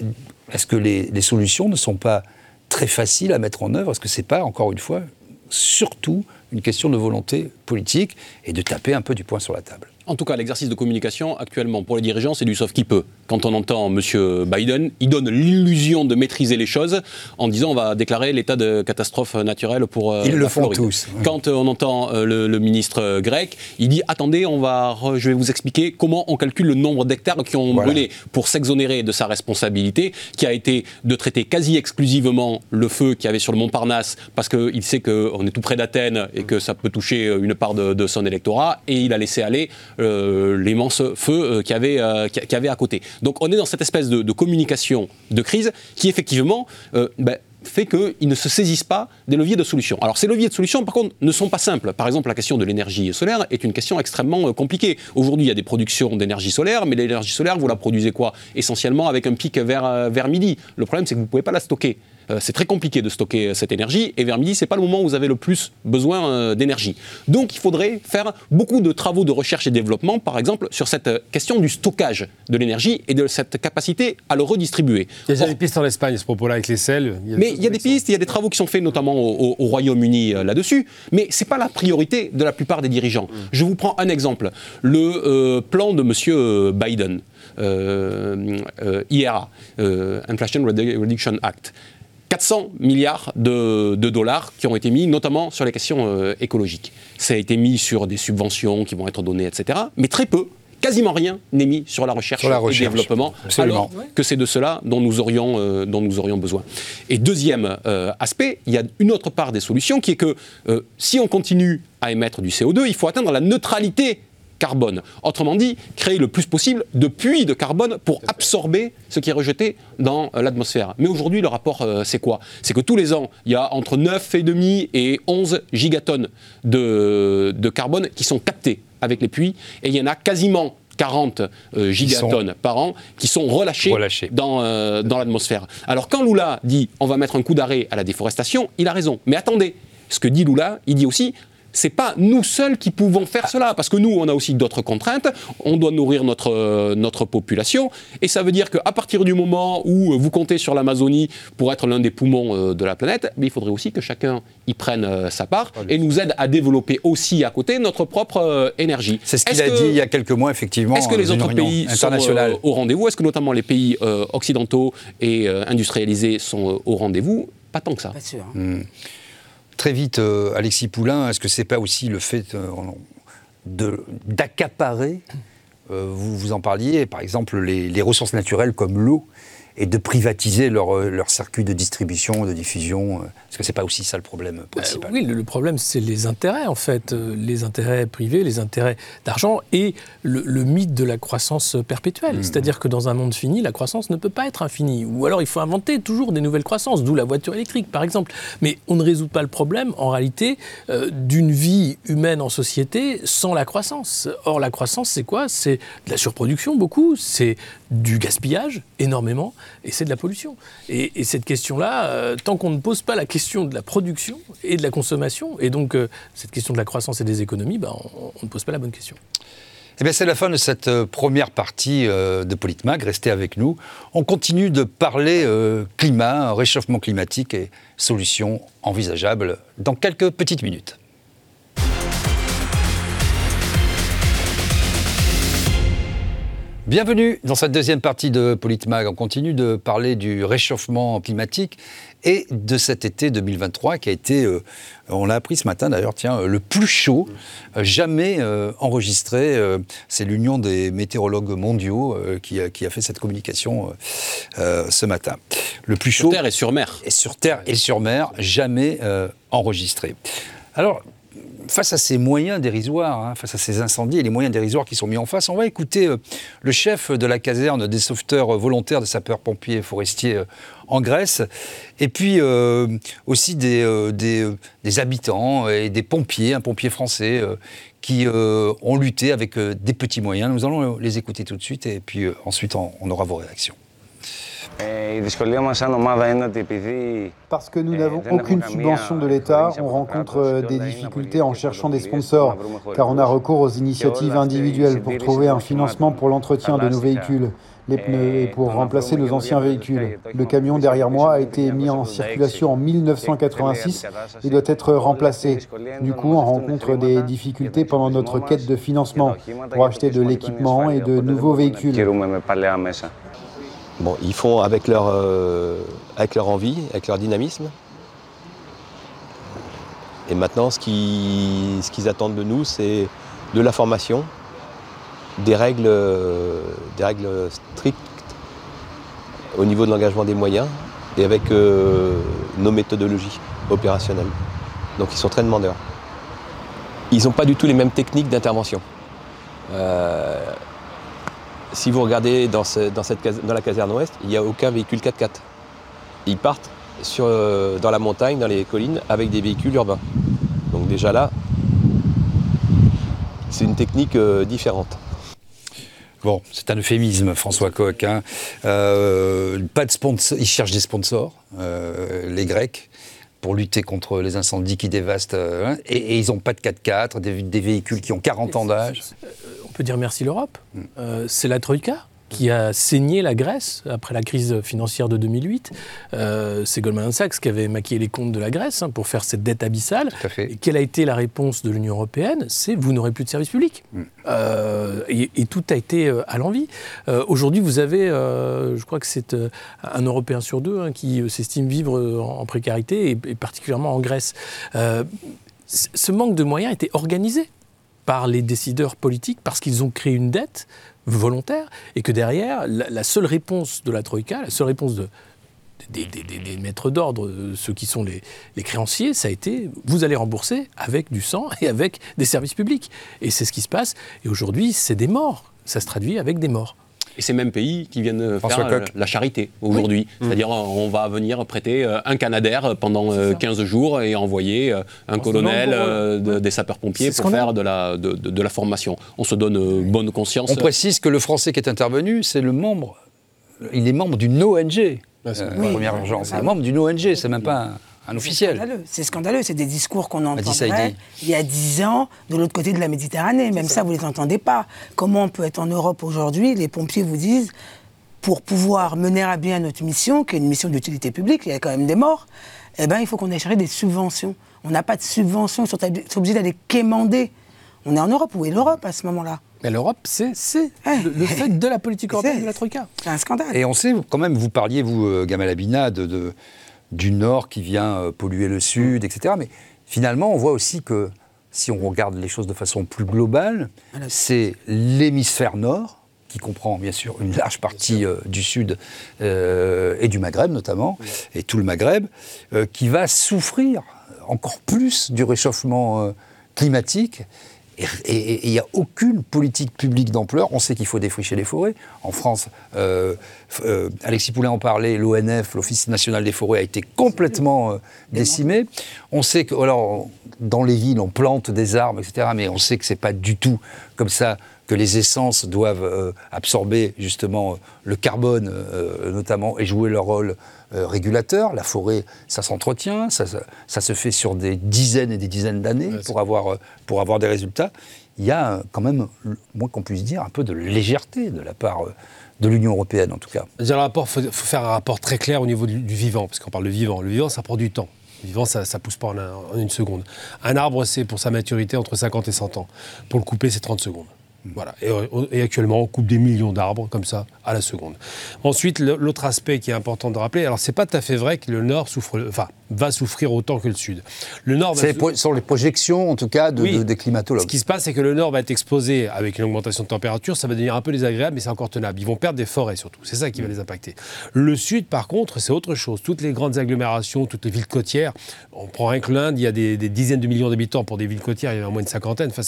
est-ce que les, solutions ne sont pas très faciles à mettre en œuvre? Est-ce que c'est pas, encore une fois, surtout une question de volonté politique et de taper un peu du poing sur la table? En tout cas, l'exercice de communication actuellement pour les dirigeants, c'est du sauf qui peut. Quand on entend M. Biden, il donne l'illusion de maîtriser les choses en disant on va déclarer l'état de catastrophe naturelle pour euh, Ils le font Floride. tous, oui. Quand euh, on entend euh, le, le ministre grec, il dit attendez, on va, re- je vais vous expliquer comment on calcule le nombre d'hectares qui ont Voilà. brûlé pour s'exonérer de sa responsabilité, qui a été de traiter quasi exclusivement le feu qu'il y avait sur le Mont Parnasse, parce qu'il sait qu'on est tout près d'Athènes et que ça peut toucher une part de, de son électorat, et il a laissé aller euh, l'immense feu euh, qu'il y, avait, à côté. Donc on est dans cette espèce de, de communication de crise qui effectivement euh, ben, fait qu'ils ne se saisissent pas des leviers de solution. Alors ces leviers de solution, par contre, ne sont pas simples. Par exemple, la question de l'énergie solaire est une question extrêmement euh, compliquée. Aujourd'hui, il y a des productions d'énergie solaire, mais l'énergie solaire, vous la produisez quoi? Essentiellement avec un pic vers, euh, vers midi. Le problème, c'est que vous ne pouvez pas la stocker. Euh, c'est très compliqué de stocker euh, cette énergie, et vers midi, c'est pas le moment où vous avez le plus besoin euh, d'énergie. Donc, il faudrait faire beaucoup de travaux de recherche et développement, par exemple, sur cette question du stockage de l'énergie et de cette capacité à le redistribuer. Il y a déjà Or, des pistes en Espagne à ce propos-là avec les sels. mais il y a des pistes, il y a des travaux qui sont faits notamment au, au- au Royaume-Uni euh, là-dessus, mais ce n'est pas la priorité de la plupart des dirigeants. Je vous prends un exemple. Le plan de M. Biden, euh, euh, IRA, euh, Inflation Redu- Reduction Act. 400 milliards de, de dollars qui ont été mis notamment sur les questions euh, écologiques. Ça a été mis sur des subventions qui vont être données, etc. Mais très peu, quasiment rien n'est mis sur la recherche, Sur la et le développement. absolument. Alors que c'est de cela dont nous aurions, euh, dont nous aurions besoin. Et deuxième euh, aspect, il y a une autre part des solutions qui est que euh, si on continue à émettre du CO2, il faut atteindre la neutralité carbone. Autrement dit, créer le plus possible de puits de carbone pour absorber ce qui est rejeté dans euh, l'atmosphère. Mais aujourd'hui, le rapport, euh, c'est quoi? C'est que tous les ans, il y a entre 9,5 et 11 gigatonnes de, de carbone qui sont captés avec les puits, et il y en a quasiment 40 euh, gigatonnes par an qui sont relâchés, dans, dans l'atmosphère. Alors quand Lula dit on va mettre un coup d'arrêt à la déforestation, il a raison. Mais attendez, ce que dit Lula, il dit aussi c'est pas nous seuls qui pouvons faire cela, parce que nous, on a aussi d'autres contraintes, on doit nourrir notre, euh, notre population, et ça veut dire qu'à partir du moment où vous comptez sur l'Amazonie pour être l'un des poumons euh, de la planète, mais il faudrait aussi que chacun y prenne euh, sa part et nous aide à développer aussi à côté notre propre énergie. C'est ce qu'il a dit il y a quelques mois, effectivement. Est-ce que les autres pays sont au rendez-vous? Est-ce que notamment les pays occidentaux et industrialisés sont au rendez-vous? Pas tant que ça. Pas sûr. Hein. Hmm. Très vite, euh, Alexis Poulain, est-ce que c'est pas aussi le fait euh, d'accaparer, euh, vous, vous en parliez, par exemple, les ressources naturelles comme l'eau et de privatiser leur, leur, circuit de distribution, de diffusion euh, Est-ce que c'est pas aussi ça le problème principal Oui, le, problème, c'est les intérêts, en fait. Euh, les intérêts privés, les intérêts d'argent et le, mythe de la croissance perpétuelle. Mmh. C'est-à-dire que dans un monde fini, la croissance ne peut pas être infinie. Ou alors, il faut inventer toujours des nouvelles croissances, d'où la voiture électrique, par exemple. Mais on ne résout pas le problème, en réalité, d'une vie humaine en société sans la croissance. Or, la croissance, c'est quoi? C'est de la surproduction, beaucoup. C'est du gaspillage, énormément et c'est de la pollution. Et, cette question-là, euh, tant qu'on ne pose pas la question de la production et de la consommation, et donc euh, cette question de la croissance et des économies, ben, on, ne pose pas la bonne question. Eh bien, c'est la fin de cette euh, première partie de Politmag. Restez avec nous. On continue de parler climat, réchauffement climatique et solutions envisageables dans quelques petites minutes. Bienvenue dans cette deuxième partie de Politmag. On continue de parler du réchauffement climatique et de cet été 2023 qui a été, euh, on l'a appris ce matin d'ailleurs, tiens, le plus chaud euh, jamais euh, enregistré. C'est l'Union des météorologues mondiaux qui, a, qui, a, fait cette communication ce matin. Le plus chaud. Sur Terre et sur mer. Et sur Terre et sur mer, jamais enregistré. Alors, face à ces moyens dérisoires, hein, face à ces incendies et les moyens dérisoires qui sont mis en face, on va écouter euh, le chef de la caserne des sauveteurs volontaires de sapeurs-pompiers forestiers euh, en Grèce, et puis euh, aussi des, des, habitants et des pompiers, un pompier français, qui ont lutté avec des petits moyens. Nous allons les écouter tout de suite, et puis ensuite on aura vos réactions. Parce que nous n'avons aucune subvention de l'État, on rencontre des difficultés en cherchant des sponsors, car on a recours aux initiatives individuelles pour trouver un financement pour l'entretien de nos véhicules, les pneus et pour remplacer nos anciens véhicules. Le camion derrière moi a été mis en circulation en 1986 et doit être remplacé. Du coup, on rencontre des difficultés pendant notre quête de financement pour acheter de l'équipement et de nouveaux véhicules. Bon, ils font avec leur, euh, avec leur envie, avec leur dynamisme. Et maintenant, ce qu'ils, ce qu'ils attendent de nous, c'est de la formation, des règles, des règles strictes au niveau de l'engagement des moyens et avec euh, nos méthodologies opérationnelles. Donc ils sont très demandeurs. Ils n'ont pas du tout les mêmes techniques d'intervention. Euh, si vous regardez dans, la caserne ouest, il n'y a aucun véhicule 4x4. Ils partent euh, dans la montagne, dans les collines, avec des véhicules urbains. Donc déjà là, c'est une technique euh, différente. Bon, c'est un euphémisme, François Koch. Hein. Euh, pas de sponsors, ils cherchent des sponsors, les Grecs, pour lutter contre les incendies qui dévastent. Hein. et, ils n'ont pas de 4x4, des, des, véhicules qui ont 40 ans d'âge peut dire merci l'Europe. Mm. Euh, c'est la Troïka qui a saigné la Grèce après la crise financière de 2008. Euh, c'est Goldman Sachs qui avait maquillé les comptes de la Grèce hein, pour faire cette dette abyssale. Et quelle a été la réponse de l'Union européenne? C'est vous n'aurez plus de services publics. Mm. Euh, et, tout a été à l'envie. Aujourd'hui, vous avez, je crois que c'est un Européen sur deux hein, qui s'estime vivre en, précarité, et, et, particulièrement en Grèce. ce manque de moyens était organisé par les décideurs politiques parce qu'ils ont créé une dette volontaire et que derrière, la, seule réponse de la Troïka, la seule réponse de, des, maîtres d'ordre, ceux qui sont les, les, créanciers, ça a été vous allez rembourser avec du sang et avec des services publics. Et c'est ce qui se passe. Et aujourd'hui, c'est des morts. Ça se traduit avec des morts. Et ces mêmes pays qui viennent faire euh, la charité aujourd'hui. C'est-à-dire, on va venir prêter euh, un Canadair pendant 15 euh, jours et envoyer un colonel des sapeurs-pompiers pour faire de la, de, la formation. On se donne bonne conscience. On précise que le Français qui est intervenu, c'est le membre, il est membre d'une ONG. Ah, première urgence. Il est membre d'une ONG, c'est même pas un officiel. C'est scandaleux, c'est des discours qu'on entendait il y a dix ans de l'autre côté de la Méditerranée. Même ça, vous ne les entendez pas. Comment on peut être en Europe aujourd'hui? Les pompiers vous disent, pour pouvoir mener à bien notre mission, qui est une mission d'utilité publique, il y a quand même des morts, eh ben, il faut qu'on ait cherché des subventions. On n'a pas de subventions, ils sont obligés d'aller quémander. On est en Europe, où est l'Europe à ce moment-là? Mais l'Europe, c'est le, fait de la politique européenne de la Troïka. C'est un scandale. Et on sait, quand même, vous parliez, vous, euh, Gamal Abina, de du nord qui vient euh, polluer le sud, etc. Mais finalement, on voit aussi que si on regarde les choses de façon plus globale, c'est l'hémisphère nord, qui comprend bien sûr une large partie euh, du Sud euh, et du Maghreb notamment, et tout le Maghreb, qui va souffrir encore plus du réchauffement climatique et il n'y a aucune politique publique d'ampleur. On sait qu'il faut défricher les forêts. En France, euh, euh, Alexis Poulain en parlait, l'ONF, l'Office national des forêts, a été complètement euh, décimé. On sait que, alors, dans les villes, on plante des arbres, etc., mais on sait que ce n'est pas du tout comme ça que les essences doivent absorber justement le carbone, notamment, et jouer leur rôle euh, régulateur. La forêt, ça s'entretient, ça, se fait sur des dizaines et des dizaines d'années pour, avoir, euh, pour avoir des résultats. Il y a quand même, moins qu'on puisse dire, un peu de légèreté de la part euh, de l'Union européenne en tout cas. Il faut, faire un rapport très clair au niveau du, vivant, parce qu'on parle de vivant. Le vivant, ça prend du temps. Le vivant, ça ne pousse pas en, en, une seconde. Un arbre, c'est pour sa maturité entre 50 et 100 ans. Pour le couper, c'est 30 secondes. Voilà. Et, actuellement, on coupe des millions d'arbres comme ça à la seconde. Ensuite, l'autre aspect qui est important de rappeler, alors c'est pas tout à fait vrai que le Nord souffre, enfin, va souffrir autant que le Sud. Le Nord c'est sur les projections, en tout cas, de, des climatologues. Ce qui se passe, c'est que le Nord va être exposé avec une augmentation de température, ça va devenir un peu désagréable, mais c'est encore tenable. Ils vont perdre des forêts surtout. C'est ça qui va les impacter. Le Sud, par contre, c'est autre chose. Toutes les grandes agglomérations, toutes les villes côtières, on prend rien que l'Inde, il y a des, dizaines de millions d'habitants pour des villes côtières, il y en a moins une cinquantaine. Enfin,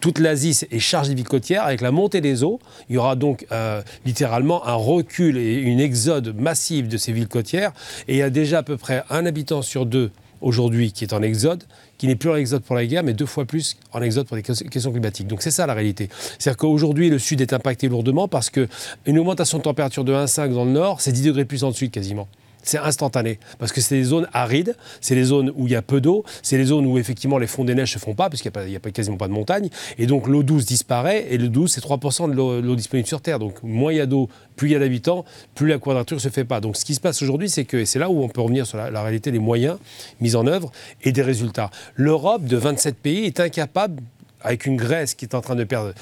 toute l'Asie est chargée de villes côtières. Avec la montée des eaux, il y aura donc euh, littéralement un recul et une exode massive de ces villes côtières. Et il y a déjà à peu près un habitant sur deux aujourd'hui qui est en exode, qui n'est plus en exode pour la guerre, mais deux fois plus en exode pour des questions climatiques. Donc c'est ça la réalité. C'est-à-dire qu'aujourd'hui, le Sud est impacté lourdement parce qu'une augmentation de température de 1,5 dans le Nord, c'est 10 degrés plus en le Sud quasiment c'est instantané. Parce que c'est des zones arides, c'est des zones où il y a peu d'eau, c'est les zones où effectivement les fonds des neiges ne se font pas, puisqu'il n'y a, quasiment pas de montagne. Et donc l'eau douce disparaît, et l'eau douce, c'est 3% de l'eau disponible sur Terre. Donc moins il y a d'eau, plus il y a d'habitants, plus la quadrature ne se fait pas. Donc ce qui se passe aujourd'hui, c'est que c'est là où on peut revenir sur la, réalité des moyens mis en œuvre et des résultats. L'Europe de 27 pays est incapable avec une Grèce qui est en train de perdre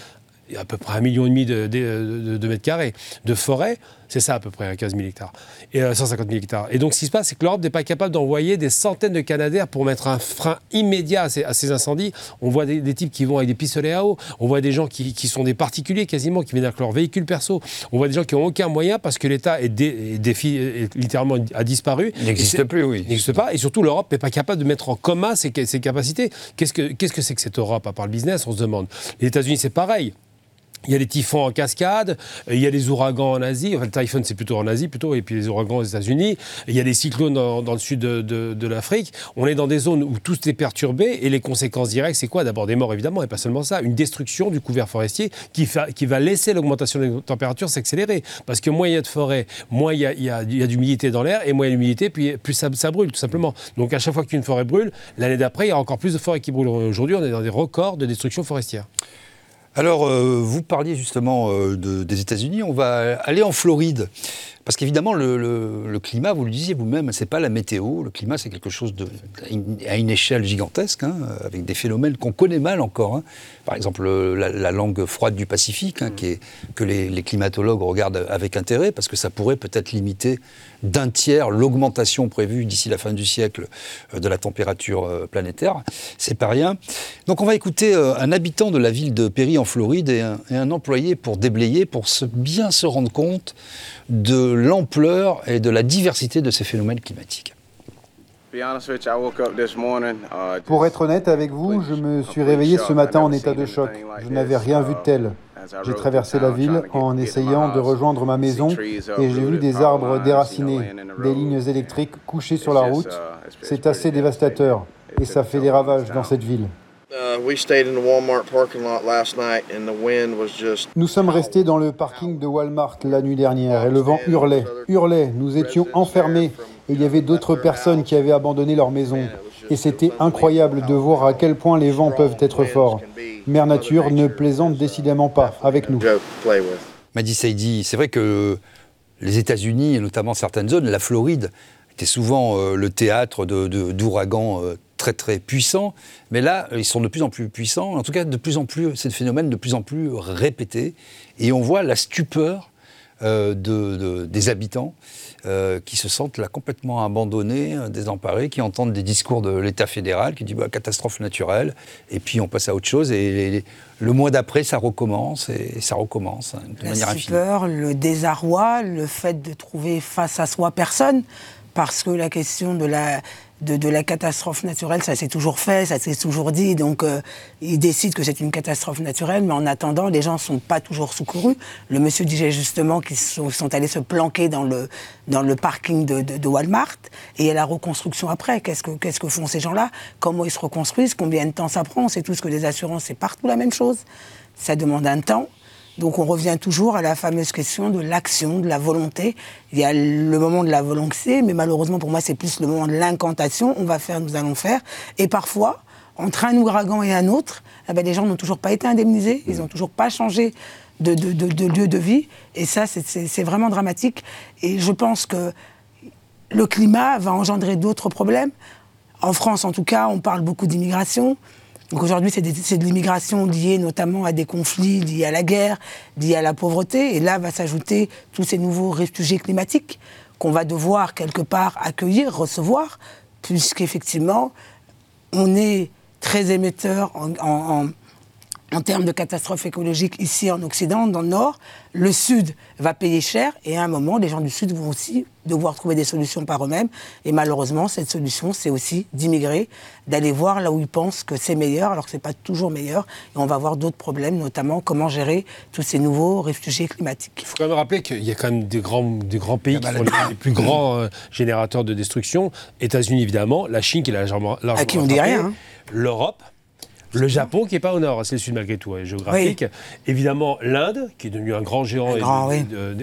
à peu près un million et demi de, mètres carrés de forêt, c'est ça à peu près, 15 000 hectares, et 150 euh, 000 hectares. Et donc ce qui se passe, c'est que l'Europe n'est pas capable d'envoyer des centaines de Canadaires pour mettre un frein immédiat à ces, incendies. On voit des, types qui vont avec des pistolets à eau, on voit des gens qui, sont des particuliers quasiment, qui viennent avec leur véhicule perso, on voit des gens qui n'ont aucun moyen parce que l'État est, littéralement a disparu. Il n'existe plus, oui. Il n'existe pas, et surtout l'Europe n'est pas capable de mettre en commun ses, capacités. Qu'est-ce que c'est -ce que cette Europe à part le business, on se demande. Les États-Unis, c'est pareil. Il y a les typhons en cascade, il y a les ouragans en Asie, enfin le typhon c'est plutôt en Asie plutôt, et puis les ouragans aux États-Unis, il y a les cyclones dans, le sud de, l'Afrique. On est dans des zones où tout est perturbé et les conséquences directes, c'est quoi? D'abord des morts évidemment, et pas seulement ça, une destruction du couvert forestier qui, qui va laisser l'augmentation des températures s'accélérer. Parce que moins il y a de forêt, moins il y a, d'humidité dans l'air, et moins il y a d'humidité, puis plus ça, ça, brûle tout simplement. Donc à chaque fois qu'une forêt brûle, l'année d'après, il y a encore plus de forêts qui brûlent. Aujourd'hui, on est dans des records de destruction forestière. Alors, euh, vous parliez justement euh, des États-Unis. On va aller en Floride. Parce qu'évidemment, le, climat, vous le disiez vous-même, c'est pas la météo. Le climat, c'est quelque chose de, à une échelle gigantesque, hein, avec des phénomènes qu'on connaît mal encore. Hein. Par exemple, la, langue froide du Pacifique, hein, qui que les, climatologues regardent avec intérêt, parce que ça pourrait peut-être limiter d'un tiers l'augmentation prévue d'ici la fin du siècle euh, de la température euh, planétaire. C'est pas rien. Donc, on va écouter euh, un habitant de la ville de Perry en Floride et un, et un employé pour déblayer, pour se, bien se rendre compte de l'ampleur et de la diversité de ces phénomènes climatiques. Pour être honnête avec vous, je me suis réveillé ce matin en état de choc. Je n'avais rien vu de tel. J'ai traversé la ville en essayant de rejoindre ma maison et j'ai vu des arbres déracinés, des lignes électriques couchées sur la route. C'est assez dévastateur et ça fait des ravages dans cette ville. Nous sommes restés dans le parking de Walmart la nuit dernière et le vent hurlait, hurlait. Nous étions enfermés et il y avait d'autres personnes qui avaient abandonné leur maison. Et c'était incroyable de voir à quel point les vents peuvent être forts. Mère Nature ne plaisante décidément pas avec nous. Madi Saidi, c'est vrai que les États-Unis, et notamment certaines zones, la Floride, était souvent euh, le théâtre d'ouragans de, euh, très très puissants. Mais là, ils sont de plus en plus puissants. En tout cas, de plus en plus, c'est le phénomène de plus en plus répété. Et on voit la stupeur euh, de, des habitants euh, qui se sentent là complètement abandonnés, euh, désemparés, qui entendent des discours de l'État fédéral qui dit bah, catastrophe naturelle, et puis on passe à autre chose, et, le mois d'après, ça recommence, et, ça recommence hein, de la manière stupeur, le désarroi, le fait de trouver face à soi personne, parce que la question de la de, la catastrophe naturelle, ça s'est toujours fait, ça s'est toujours dit. Donc, euh, ils décident que c'est une catastrophe naturelle, mais en attendant, les gens ne sont pas toujours secourus. Le monsieur disait justement qu'ils sont, allés se planquer dans le, dans le parking de, Walmart, et il y a la reconstruction après. Qu'est-ce que, qu'est-ce que font ces gens-là? Comment ils se reconstruisent? Combien de temps ça prend? C'est tout ce que les assurances, c'est partout la même chose. Ça demande un temps. Donc on revient toujours à la fameuse question de l'action, de la volonté. Il y a le moment de la volonté, mais malheureusement pour moi c'est plus le moment de l'incantation. On va faire, nous allons faire. Et parfois, entre un ouragan et un autre, eh ben, les gens n'ont toujours pas été indemnisés, ils n'ont toujours pas changé de, lieu de vie. Et ça, c'est vraiment dramatique. Et je pense que le climat va engendrer d'autres problèmes. En France, en tout cas, on parle beaucoup d'immigration. Donc aujourd'hui, c'est de l'immigration liée notamment à des conflits liés à la guerre, liés à la pauvreté. Et là va s'ajouter tous ces nouveaux réfugiés climatiques qu'on va devoir quelque part accueillir, recevoir, puisqu'effectivement, on est très émetteur en en termes de catastrophes écologiques ici en Occident, dans le Nord, le Sud va payer cher et à un moment, les gens du Sud vont aussi devoir trouver des solutions par eux-mêmes. Et malheureusement, cette solution, c'est aussi d'immigrer, d'aller voir là où ils pensent que c'est meilleur, alors que ce n'est pas toujours meilleur. Et on va avoir d'autres problèmes, notamment comment gérer tous ces nouveaux réfugiés climatiques. Il faut quand même rappeler qu'il y a quand même des grands, des grands pays ah bah, qui sont les, plus grands euh, générateurs de destruction. États-Unis, évidemment, la Chine qui est largement, largement à qui on dit rien. Hein. L'Europe. Le Japon, qui n'est pas au nord, c'est le sud malgré tout, géographique. Évidemment, l'Inde, qui est devenu un grand géant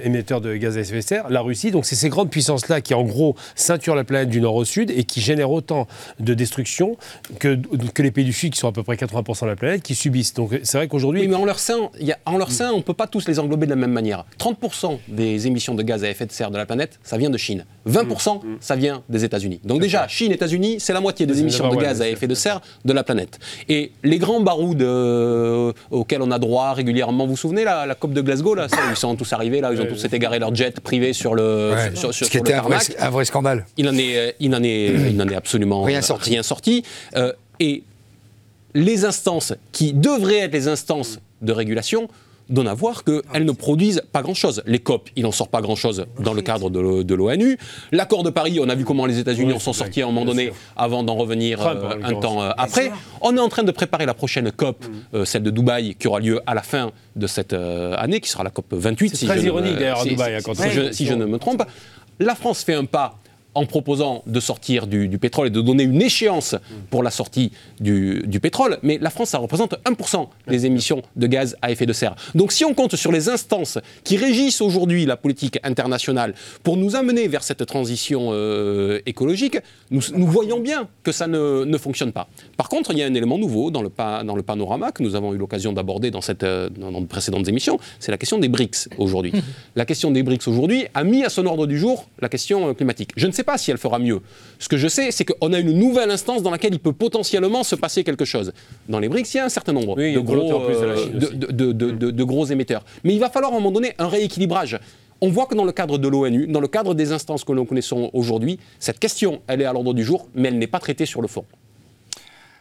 émetteur de gaz à effet de serre. La Russie, donc c'est ces grandes puissances-là qui, en gros, ceinturent la planète du nord au sud et qui génèrent autant de destruction que, que les pays du sud, qui sont à peu près 80% de la planète, qui subissent. Donc c'est vrai qu'aujourd'hui. Oui, mais en leur sein, y a, en leur sein on ne peut pas tous les englober de la même manière. 30% des émissions de gaz à effet de serre de la planète, ça vient de Chine. 20%, mm. ça vient des États-Unis. Donc déjà, Chine, États-unis, c'est la moitié des émissions de gaz à effet de serre de la planète. Et les grands barouds euh, auxquels on a droit régulièrement, vous vous souvenez, la, la COP de Glasgow, là, ils sont tous arrivés, là, ils ont tous été garés leur jet privé sur le. Sur, Ce qui était un vrai, scandale. Il n'en est, il en est, il en est absolument rien sorti. Rien sorti. Euh, et les instances qui devraient être les instances de régulation donne à voir qu'elles ne produisent pas grand-chose. Les COP, il n'en sort pas grand-chose dans le cadre de l'ONU. L'accord de Paris, on a vu comment les États-Unis en sont sortis à un moment donné avant d'en revenir euh, un temps euh, après. On est en train de préparer la prochaine COP, mm. euh, celle de Dubaï, qui aura lieu à la fin de cette année, qui sera la COP 28. C'est très ironique d'ailleurs à Dubaï. si je ne me trompe. La France fait un pas en proposant de sortir du, pétrole et de donner une échéance pour la sortie du, pétrole. Mais la France, ça représente 1% des émissions de gaz à effet de serre. Donc si on compte sur les instances qui régissent aujourd'hui la politique internationale pour nous amener vers cette transition euh, écologique, nous, voyons bien que ça ne, fonctionne pas. Par contre, il y a un élément nouveau dans le, dans le panorama que nous avons eu l'occasion d'aborder dans, cette, euh, dans, de précédentes émissions, c'est la question des BRICS aujourd'hui. la question des BRICS aujourd'hui a mis à son ordre du jour la question euh, climatique. Je ne sais pas si elle fera mieux. Ce que je sais, c'est qu'on a une nouvelle instance dans laquelle il peut potentiellement se passer quelque chose. Dans les BRICS, il y a un certain nombre de, gros, émetteurs. Mais il va falloir à un moment donné un rééquilibrage. On voit que dans le cadre de l'ONU, dans le cadre des instances que nous connaissons aujourd'hui, cette question, elle est à l'ordre du jour, mais elle n'est pas traitée sur le fond.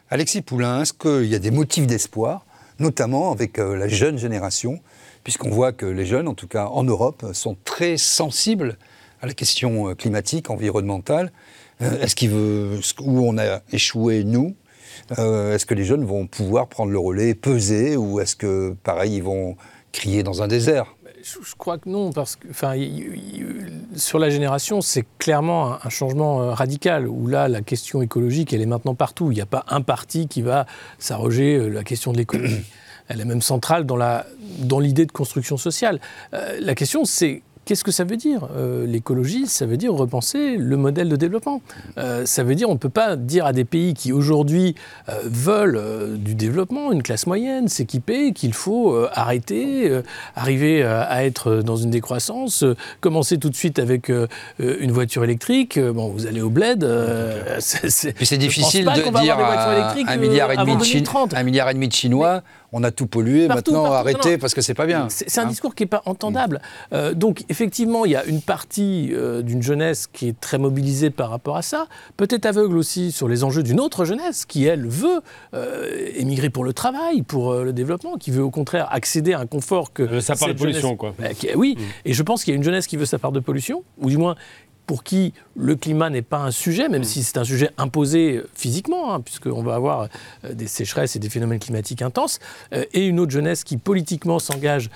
Alexis Poulain, est-ce qu'il y a des motifs d'espoir, notamment avec euh, la jeune génération? Puisqu'on voit que les jeunes, en tout cas en Europe, sont très sensibles la question euh, climatique, environnementale. Euh, Est-ce qu'il veut, où on a échoué nous Euh, Est-ce que les jeunes vont pouvoir prendre le relais, peser, ou est-ce que, pareil, ils vont crier dans un désert? Je, crois que non, parce que enfin, sur la génération, c'est clairement un, changement radical, où là, la question écologique, elle est maintenant partout. Il n'y a pas un parti qui va s'arroger la question de l'écologie. Elle est même centrale dans la- dans l'idée de construction sociale. La question, c'est Qu'est-ce que ça veut dire? Euh, L'écologie, ça veut dire repenser le modèle de développement. Euh, ça veut dire on ne peut pas dire à des pays qui aujourd'hui euh, veulent du développement, une classe moyenne, s'équiper, qu'il faut arrêter, arriver à, être dans une décroissance, commencer tout de suite avec une voiture électrique. Bon, vous allez au bled. c'est- difficile de dire avoir des voitures à électriques, un milliard, et avant demi de Chine- 2030. un milliard et demi de Chinois, on a tout pollué, Partout, maintenant partout, arrêtez non, non. parce que c'est pas bien. C'est un Hein discours qui n'est pas entendable. Euh, donc, effectivement, il y a une partie euh, d'une jeunesse qui est très mobilisée par rapport à ça, peut-être aveugle aussi sur les enjeux d'une autre jeunesse qui, elle, veut euh, émigrer pour le travail, pour euh, le développement, qui veut au contraire accéder à un confort que. Euh, ça parle cette de pollution, jeunesse- quoi. Bah, qui- oui, et je pense qu'il y a une jeunesse qui veut sa part de pollution, ou du moins pour qui le climat n'est pas un sujet, même si c'est un sujet imposé euh, physiquement, hein, puisqu'on va avoir euh, des sécheresses et des phénomènes climatiques intenses, euh, et une autre jeunesse qui politiquement s'engage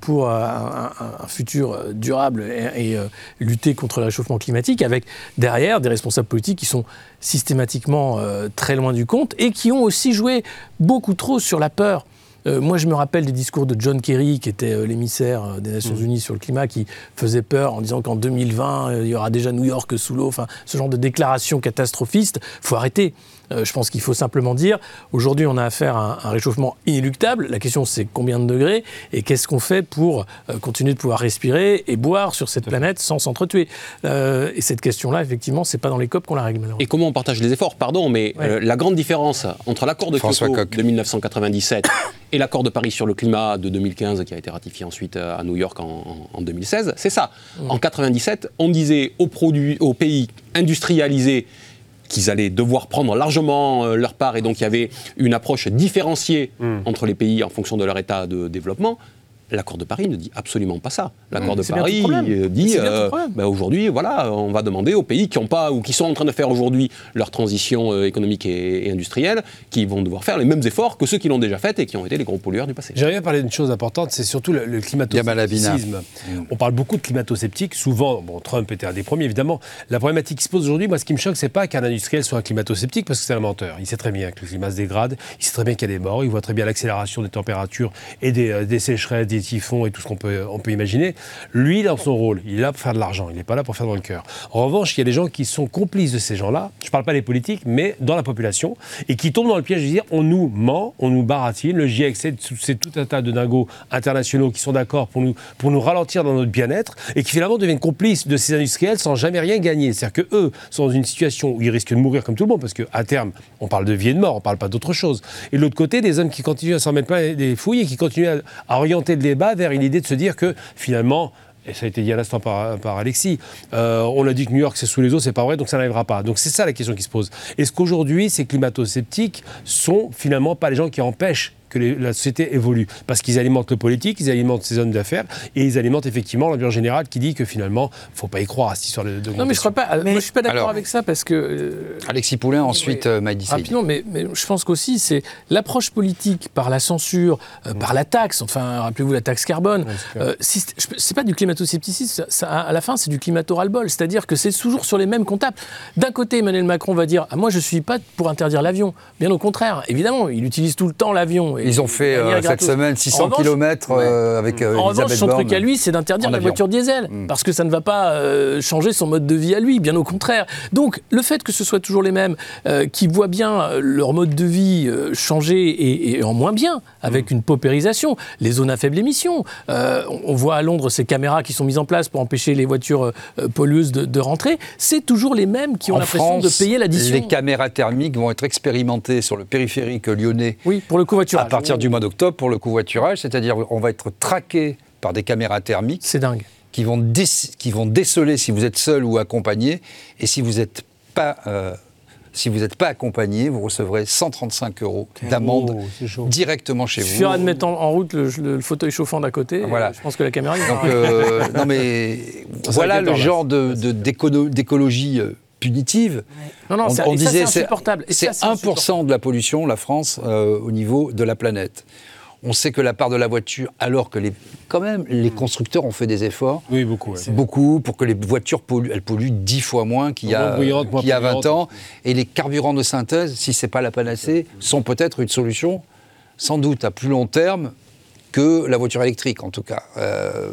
pour un, un- un futur durable et, et, lutter contre le réchauffement climatique, avec derrière des responsables politiques qui sont systématiquement très loin du compte et qui ont aussi joué beaucoup trop sur la peur. Euh, moi, je me rappelle des discours de John Kerry, qui était euh, l'émissaire euh, des Nations Unies sur le climat, qui faisait peur en disant qu'en 2020, euh, il y aura déjà New York sous l'eau. Enfin, ce genre de déclaration catastrophiste, faut arrêter. Euh, je pense qu'il faut simplement dire, aujourd'hui, on a affaire à un, un réchauffement inéluctable. La question, c'est combien de degrés et qu'est-ce qu'on fait pour euh, continuer de pouvoir respirer et boire sur cette planète sans s'entretuer? Euh, et cette question-là, effectivement, c'est pas dans les COP qu'on la règle. Et comment on partage les efforts? Pardon, mais Ouais. euh, la grande différence entre l'accord de François Kyoto Coq. de 1997 et l'accord de Paris sur le climat de 2015, qui a été ratifié ensuite à New York en, en- en 2016, c'est ça. En 97, on disait aux, produits, aux pays industrialisés qu'ils allaient devoir prendre largement euh, leur part, et donc il y avait une approche différenciée entre les pays en fonction de leur état de développement. L'accord de Paris ne dit absolument pas ça. L'accord de Paris euh, dit euh, ben, aujourd'hui, voilà, on va demander aux pays qui ont pas ou qui sont en train de faire aujourd'hui leur transition euh, économique et, et industrielle, qui vont devoir faire les mêmes efforts que ceux qui l'ont déjà fait et qui ont été les gros pollueurs du passé. J'aimerais bien parler d'une chose importante, c'est surtout le, le climato-scepticisme. On parle beaucoup de climato-sceptiques, souvent, bon, Trump était un des premiers évidemment. La problématique qui se pose aujourd'hui, moi ce qui me choque, c'est pas qu'un industriel soit un climato-sceptique, parce que c'est un menteur. Il sait très bien que le climat se dégrade, il sait très bien qu'il y a des morts, il voit très bien l'accélération des températures et des, euh, des sécheresses, des typhons et tout ce qu'on peut, on peut imaginer. Lui, dans son rôle, il est là pour faire de l'argent, il n'est pas là pour faire dans le cœur. En revanche, il y a des gens qui sont complices de ces gens-là, je ne parle pas des politiques, mais dans la population, et qui tombent dans le piège de dire on nous ment, on nous baratine, le GIEC, c'est tout un tas de dingos internationaux qui sont d'accord pour nous, pour nous ralentir dans notre bien-être, et qui finalement deviennent complices de ces industriels sans jamais rien gagner. C'est-à-dire qu'eux sont dans une situation où ils risquent de mourir comme tout le monde, parce qu'à terme, on parle de vie et de mort, on ne parle pas d'autre chose. Et de l'autre côté, des hommes qui continuent à s'en mettre plein des fouilles et qui continuent à, orienter le vers une idée de se dire que finalement, et ça a été dit à l'instant par, par Alexis, euh, on a dit que New York c'est sous les eaux, c'est pas vrai, donc ça n'arrivera pas. Donc c'est ça la question qui se pose. Est-ce qu'aujourd'hui, ces climato-sceptiques sont finalement pas les gens qui empêchent que les- la société évolue Parce qu'ils alimentent le politique, ils alimentent ces hommes d'affaires, et ils alimentent effectivement l'ambiance générale qui dit que finalement, faut pas y croire à cette histoire de. Non, mais je pas. Moi, je suis pas d'accord avec ça parce que. euh, Alexis Poulain, ensuite euh, Maïdi. Rapidement, mais, mais je pense qu'aussi, c'est l'approche politique par la censure, euh, par la taxe, enfin, rappelez-vous la taxe carbone. euh, si c'est- je peux- c'est pas du climato-scepticisme, ça- ça- à la fin, c'est du climato-ras-le-bol. C'est-à-dire que c'est toujours sur les mêmes comptables. D'un côté, Emmanuel Macron va dire Ah, Moi, je suis pas pour interdire l'avion. Bien au contraire, évidemment, il utilise tout le temps l'avion. Ils ont fait euh, cette semaine En 600 revanche, km avec euh, en revanche, son truc à lui, c'est d'interdire la avion. voiture diesel, Mm. parce que ça ne va pas euh, changer son mode de vie à lui, bien au contraire. Donc, le fait que ce soit toujours les mêmes, euh, qui voient bien euh, leur mode de vie euh, changer et, et en moins bien, avec une paupérisation, les zones à faible émission. Euh, on, voit à Londres ces caméras qui sont mises en place pour empêcher les voitures euh, pollueuses de, de rentrer. C'est toujours les mêmes qui ont l'impression de payer l'addition. Les caméras thermiques vont être expérimentées sur le périphérique lyonnais Oui, pour le covoiturage. à partir du mois d'octobre pour le covoiturage, c'est-à-dire on va être traqué par des caméras thermiques C'est dingue. qui vont, qui vont déceler si vous êtes seul ou accompagné, et si vous n'êtes pas euh, si vous n'êtes pas accompagné, vous recevrez 135 euros d'amende Oh, directement chez Il vous. suffira de mettre en, en route le, le- le fauteuil chauffant d'à côté. Voilà. et Je pense que la caméra. Donc, euh, non mais voilà le genre de- d'écologie euh, punitive. non, non, on, disait c'est insupportable. C'est ça, 1% de la pollution, la France, euh, au niveau de la planète. On sait que la part de la voiture, alors que les, quand même, les constructeurs ont fait des efforts, Oui, beaucoup. ouais. beaucoup, pour que les voitures polluent, elles polluent 10 fois moins qu'il y a, qu'il y a 20 polluantes. ans. Et les carburants de synthèse, si ce n'est pas la panacée, sont peut-être une solution, sans doute à plus long terme, que la voiture électrique, en tout cas. Euh,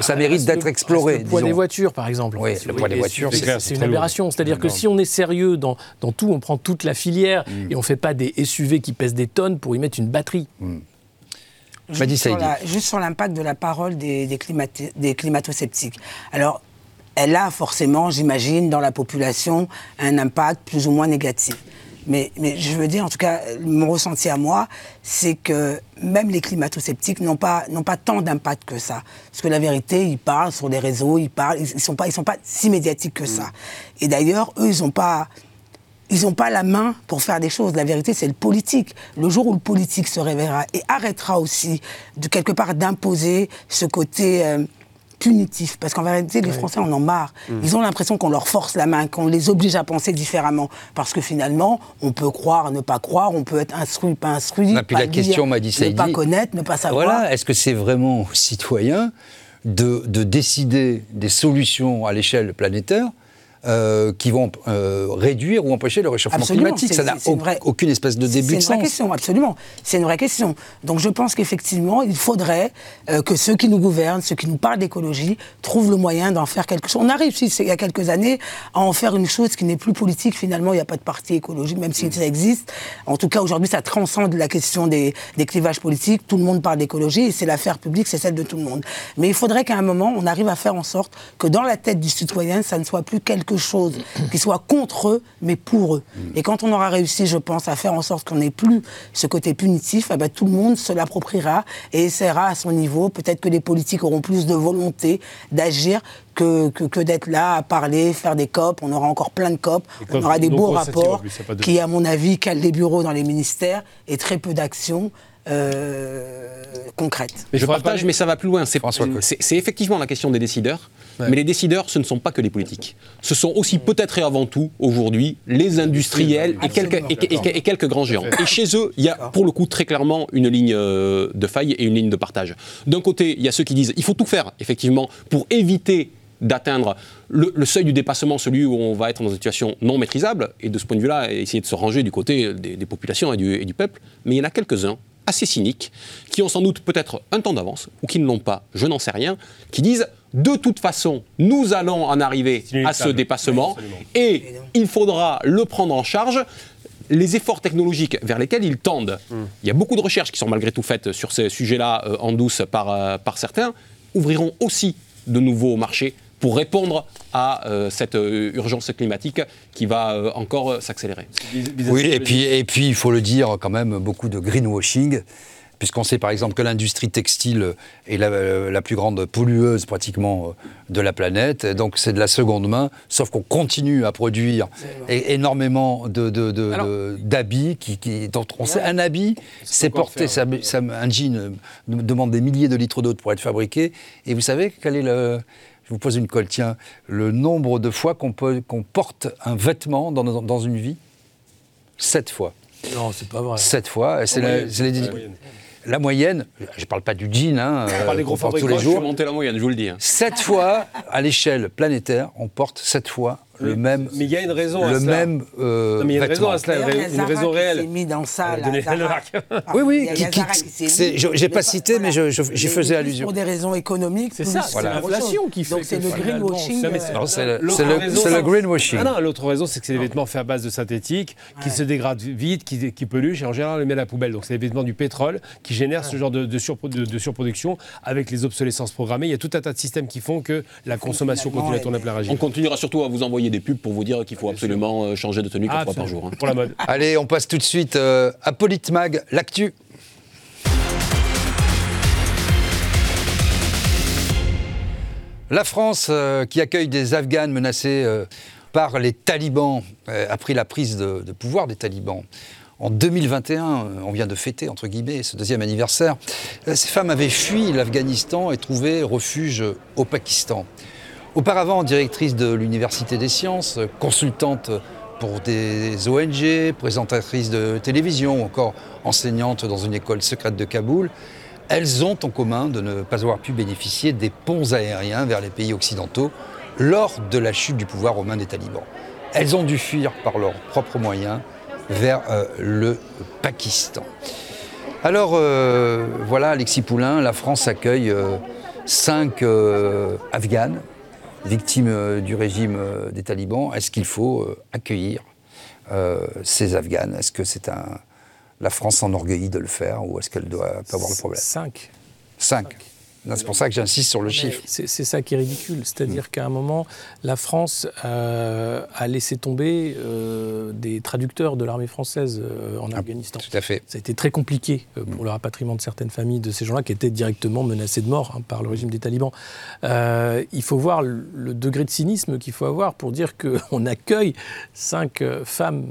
ça mérite d'être exploré. Le poids disons. des voitures, par exemple. Oui, le poids des voitures, c'est- c'est c'est c'est une aberration. C'est-à-dire que si on est sérieux dans, dans tout, on prend toute la filière Mm. et on ne fait pas des SUV qui pèsent des tonnes pour y mettre une batterie. Dit Juste sur, Saïdi. la- juste sur l'impact de la parole des, des, climaté- des climato-sceptiques. Alors, elle a forcément, j'imagine, dans la population, un impact plus ou moins négatif. Mais, mais je veux dire, en tout cas, mon ressenti à moi, c'est que même les climato-sceptiques n'ont pas, n'ont pas tant d'impact que ça. Parce que la vérité, ils parlent sur les réseaux, ils parlent, ils ne sont, pas- ils sont pas si médiatiques que ça. Et d'ailleurs, eux, ils n'ont pas ils n'ont pas la main pour faire des choses. La vérité, c'est le politique. Le jour où le politique se réveillera et arrêtera aussi, de quelque part, d'imposer ce côté euh, punitif. Parce qu'en vérité, les Français en ont marre. Ils ont l'impression qu'on leur force la main, qu'on les oblige à penser différemment. Parce que finalement, on peut croire, ne pas croire, on peut être instruit, pas instruit. Et puis pas la lire, question m'a dit Ne pas connaître, ne pas savoir. Voilà, est-ce que c'est vraiment aux citoyens de, de décider des solutions à l'échelle planétaire euh, qui vont euh, réduire ou empêcher le réchauffement Absolument, climatique Ça n'a au- aucune espèce de début de C'est une vraie question, absolument. C'est une vraie question. Donc je pense qu'effectivement, il faudrait euh, que ceux qui nous gouvernent, ceux qui nous parlent d'écologie, trouvent le moyen d'en faire quelque chose. On a réussi, il y a quelques années, à en faire une chose qui n'est plus politique. Finalement, il n'y a pas de parti écologique, même si ça existe. En tout cas, aujourd'hui, ça transcende la question des, des clivages politiques. Tout le monde parle d'écologie et c'est l'affaire publique, c'est celle de tout le monde. Mais il faudrait qu'à un moment, on arrive à faire en sorte que dans la tête du citoyen, ça ne soit plus quelque chose qui soit contre eux, mais pour eux. Et quand on aura réussi, je pense, à faire en sorte qu'on n'ait plus ce côté punitif, eh ben, tout le monde se l'appropriera et essaiera à son niveau. Peut-être que les politiques auront plus de volonté d'agir que, que, que d'être là à parler, faire des COP. On aura encore plein de COP. On aura des beaux rapports de- qui, à mon avis, calent des bureaux dans les ministères et très peu d'actions euh, concrètes. Mais je partage, parler- mais ça va plus loin. C'est effectivement la question des décideurs, mais les décideurs, ce ne sont pas que les politiques. Ce sont aussi peut-être et avant tout, aujourd'hui, les industriels et quelques, et, et- et quelques grands géants. Et chez eux, il y a pour le coup très clairement une ligne euh, de faille et une ligne de partage. D'un côté, il y a ceux qui disent il faut tout faire, effectivement, pour éviter d'atteindre le, le seuil du dépassement, celui où on va être dans une situation non maîtrisable, et de ce point de vue-là, essayer de se ranger du côté des, des populations et du, et du peuple. Mais il y en a quelques-uns, assez cyniques, qui ont sans doute peut-être un temps d'avance, ou qui ne l'ont pas, je n'en sais rien, qui disent de toute façon, nous allons en arriver à ce dépassement, Oui, et il faudra le prendre en charge. Les efforts technologiques vers lesquels ils tendent, il y a beaucoup de recherches qui sont malgré tout faites sur ces sujets-là euh, en douce par, euh, par certains, ouvriront aussi de nouveaux marchés pour répondre à euh, cette euh, urgence climatique qui va euh, encore euh, s'accélérer. Oui, et puis, et puis il faut le dire quand même, beaucoup de greenwashing, puisqu'on sait par exemple que l'industrie textile est la, la plus grande pollueuse pratiquement de la planète, et donc c'est de la seconde main, sauf qu'on continue à produire énormément de- de- de- Alors- de- d'habits, qui, qui- dont on sait, un habit, c'est porté, ça, faire, ça- un jean demande des milliers de litres d'eau pour être fabriqué, et vous savez quel est le... Je vous pose une colle, tiens, le nombre de fois qu'on porte un vêtement dans, dans une vie? Sept fois. Non, c'est pas vrai. Sept fois. C'est la, la moyenne, je ne parle pas du jean, hein, parle des euh, gros tous les Je vais jours. monter la moyenne, je vous le dis. hein. Sept fois, à l'échelle planétaire, on porte sept fois le même, Mais il y a une raison à le cela. même euh, Non, mais il y a une raison à cela, il une raison réelle. s'est mis dans ça. Là, le Oui, oui, il il je- j'ai mais pas cité, mais je- je- j'y faisais allusion. Pour des raisons économiques. C'est ça, c'est l'inflation qui fait Donc c'est que le greenwashing. Non, mais c'est- euh, c'est le, le- le greenwashing. Ah non, l'autre raison, c'est que c'est des vêtements faits à base de synthétique, qui se dégradent vite, qui, qui polluent, et en général, on les met à la poubelle. Donc, c'est des vêtements du pétrole qui génèrent ce genre de, de surpro- de- de surproduction avec les obsolescences programmées. Il y a tout un tas de systèmes qui font que la consommation continue à tourner à plein On régime. continuera surtout à vous envoyer des pubs pour vous dire qu'il faut absolument euh, changer de tenue quatre Ah, fois par jour. hein. Pour la mode. Allez, on passe tout de suite euh, à Politmag, l'actu. La France, euh, qui accueille des Afghanes menacés euh, par les talibans, a pris la prise de, de pouvoir des talibans. En 2021, on vient de fêter, entre guillemets, ce deuxième anniversaire, ces femmes avaient fui l'Afghanistan et trouvé refuge au Pakistan. Auparavant directrice de l'Université des sciences, consultante pour des ONG, présentatrice de télévision ou encore enseignante dans une école secrète de Kaboul, elles ont en commun de ne pas avoir pu bénéficier des ponts aériens vers les pays occidentaux lors de la chute du pouvoir aux mains des talibans. Elles ont dû fuir par leurs propres moyens vers euh, le Pakistan. Alors euh, voilà, Alexis Poulain, la France accueille euh, cinq Afghanes victimes du régime des talibans. Est-ce qu'il faut accueillir ces Afghanes? Est-ce que c'est un la France s'enorgueillit de le faire ou est-ce qu'elle doit pas avoir le problème? Cinq. Cinq. C'est pour ça que j'insiste sur le chiffre. C'est ça qui est ridicule. C'est-à-dire mm. qu'à un moment, la France euh, a laissé tomber euh, des traducteurs de l'armée française euh, en ah, Afghanistan. Tout à fait. Ça a été très compliqué pour le rapatriement de certaines familles de ces gens-là qui étaient directement menacés de mort hein, par le régime des talibans. il faut voir le, degré de cynisme qu'il faut avoir pour dire qu'on accueille cinq femmes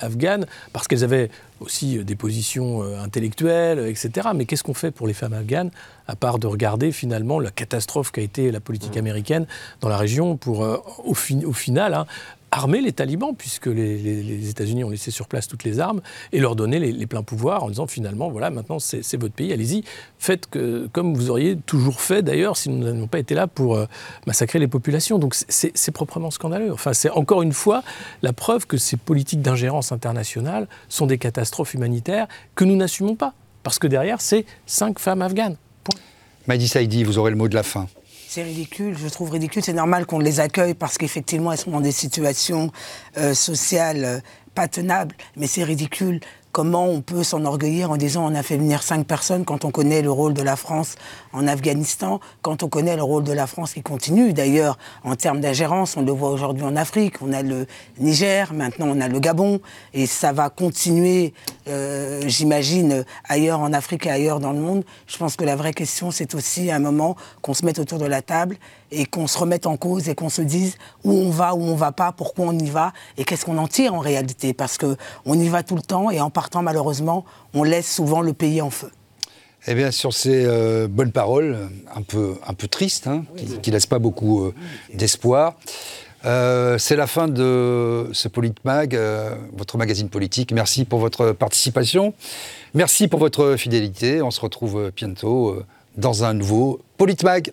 afghanes parce qu'elles avaient aussi des positions intellectuelles, etc. Mais qu'est-ce qu'on fait pour les femmes afghanes à part de regarder finalement la catastrophe qu'a été la politique mmh. américaine dans la région pour, euh, au, final, hein, armer les talibans, puisque les, États-Unis ont laissé sur place toutes les armes, et leur donner les, pleins pouvoirs en disant finalement, voilà, maintenant c'est votre pays, allez-y, faites comme vous auriez toujours fait d'ailleurs si nous n'avions pas été là pour euh, massacrer les populations. Donc c'est proprement scandaleux. Enfin, c'est encore une fois la preuve que ces politiques d'ingérence internationale sont des catastrophes humanitaires que nous n'assumons pas. Parce que derrière, c'est cinq femmes afghanes. Point. Saidi, vous aurez le mot de la fin. C'est ridicule, je trouve ridicule. C'est normal qu'on les accueille parce qu'effectivement, elles sont dans des situations euh, sociales euh, pas tenables. Mais c'est ridicule comment on peut s'enorgueillir en disant on a fait venir cinq personnes quand on connaît le rôle de la France en Afghanistan, quand on connaît le rôle de la France qui continue d'ailleurs en termes d'ingérence, on le voit aujourd'hui en Afrique, on a le Niger, maintenant on a le Gabon, et ça va continuer, euh, j'imagine, ailleurs en Afrique et ailleurs dans le monde. Je pense que la vraie question, c'est aussi un moment qu'on se mette autour de la table et qu'on se remette en cause et qu'on se dise où on va, où on va pas, pourquoi on y va et qu'est-ce qu'on en tire en réalité. Parce qu'on y va tout le temps et en partant, malheureusement, on laisse souvent le pays en feu. Eh bien, sur ces euh, bonnes paroles, un peu, un peu tristes, hein, qui ne laissent pas beaucoup euh, d'espoir, euh, c'est la fin de ce Politmag, votre magazine politique. Merci pour votre participation. Merci pour votre fidélité. On se retrouve bientôt dans un nouveau Politmag.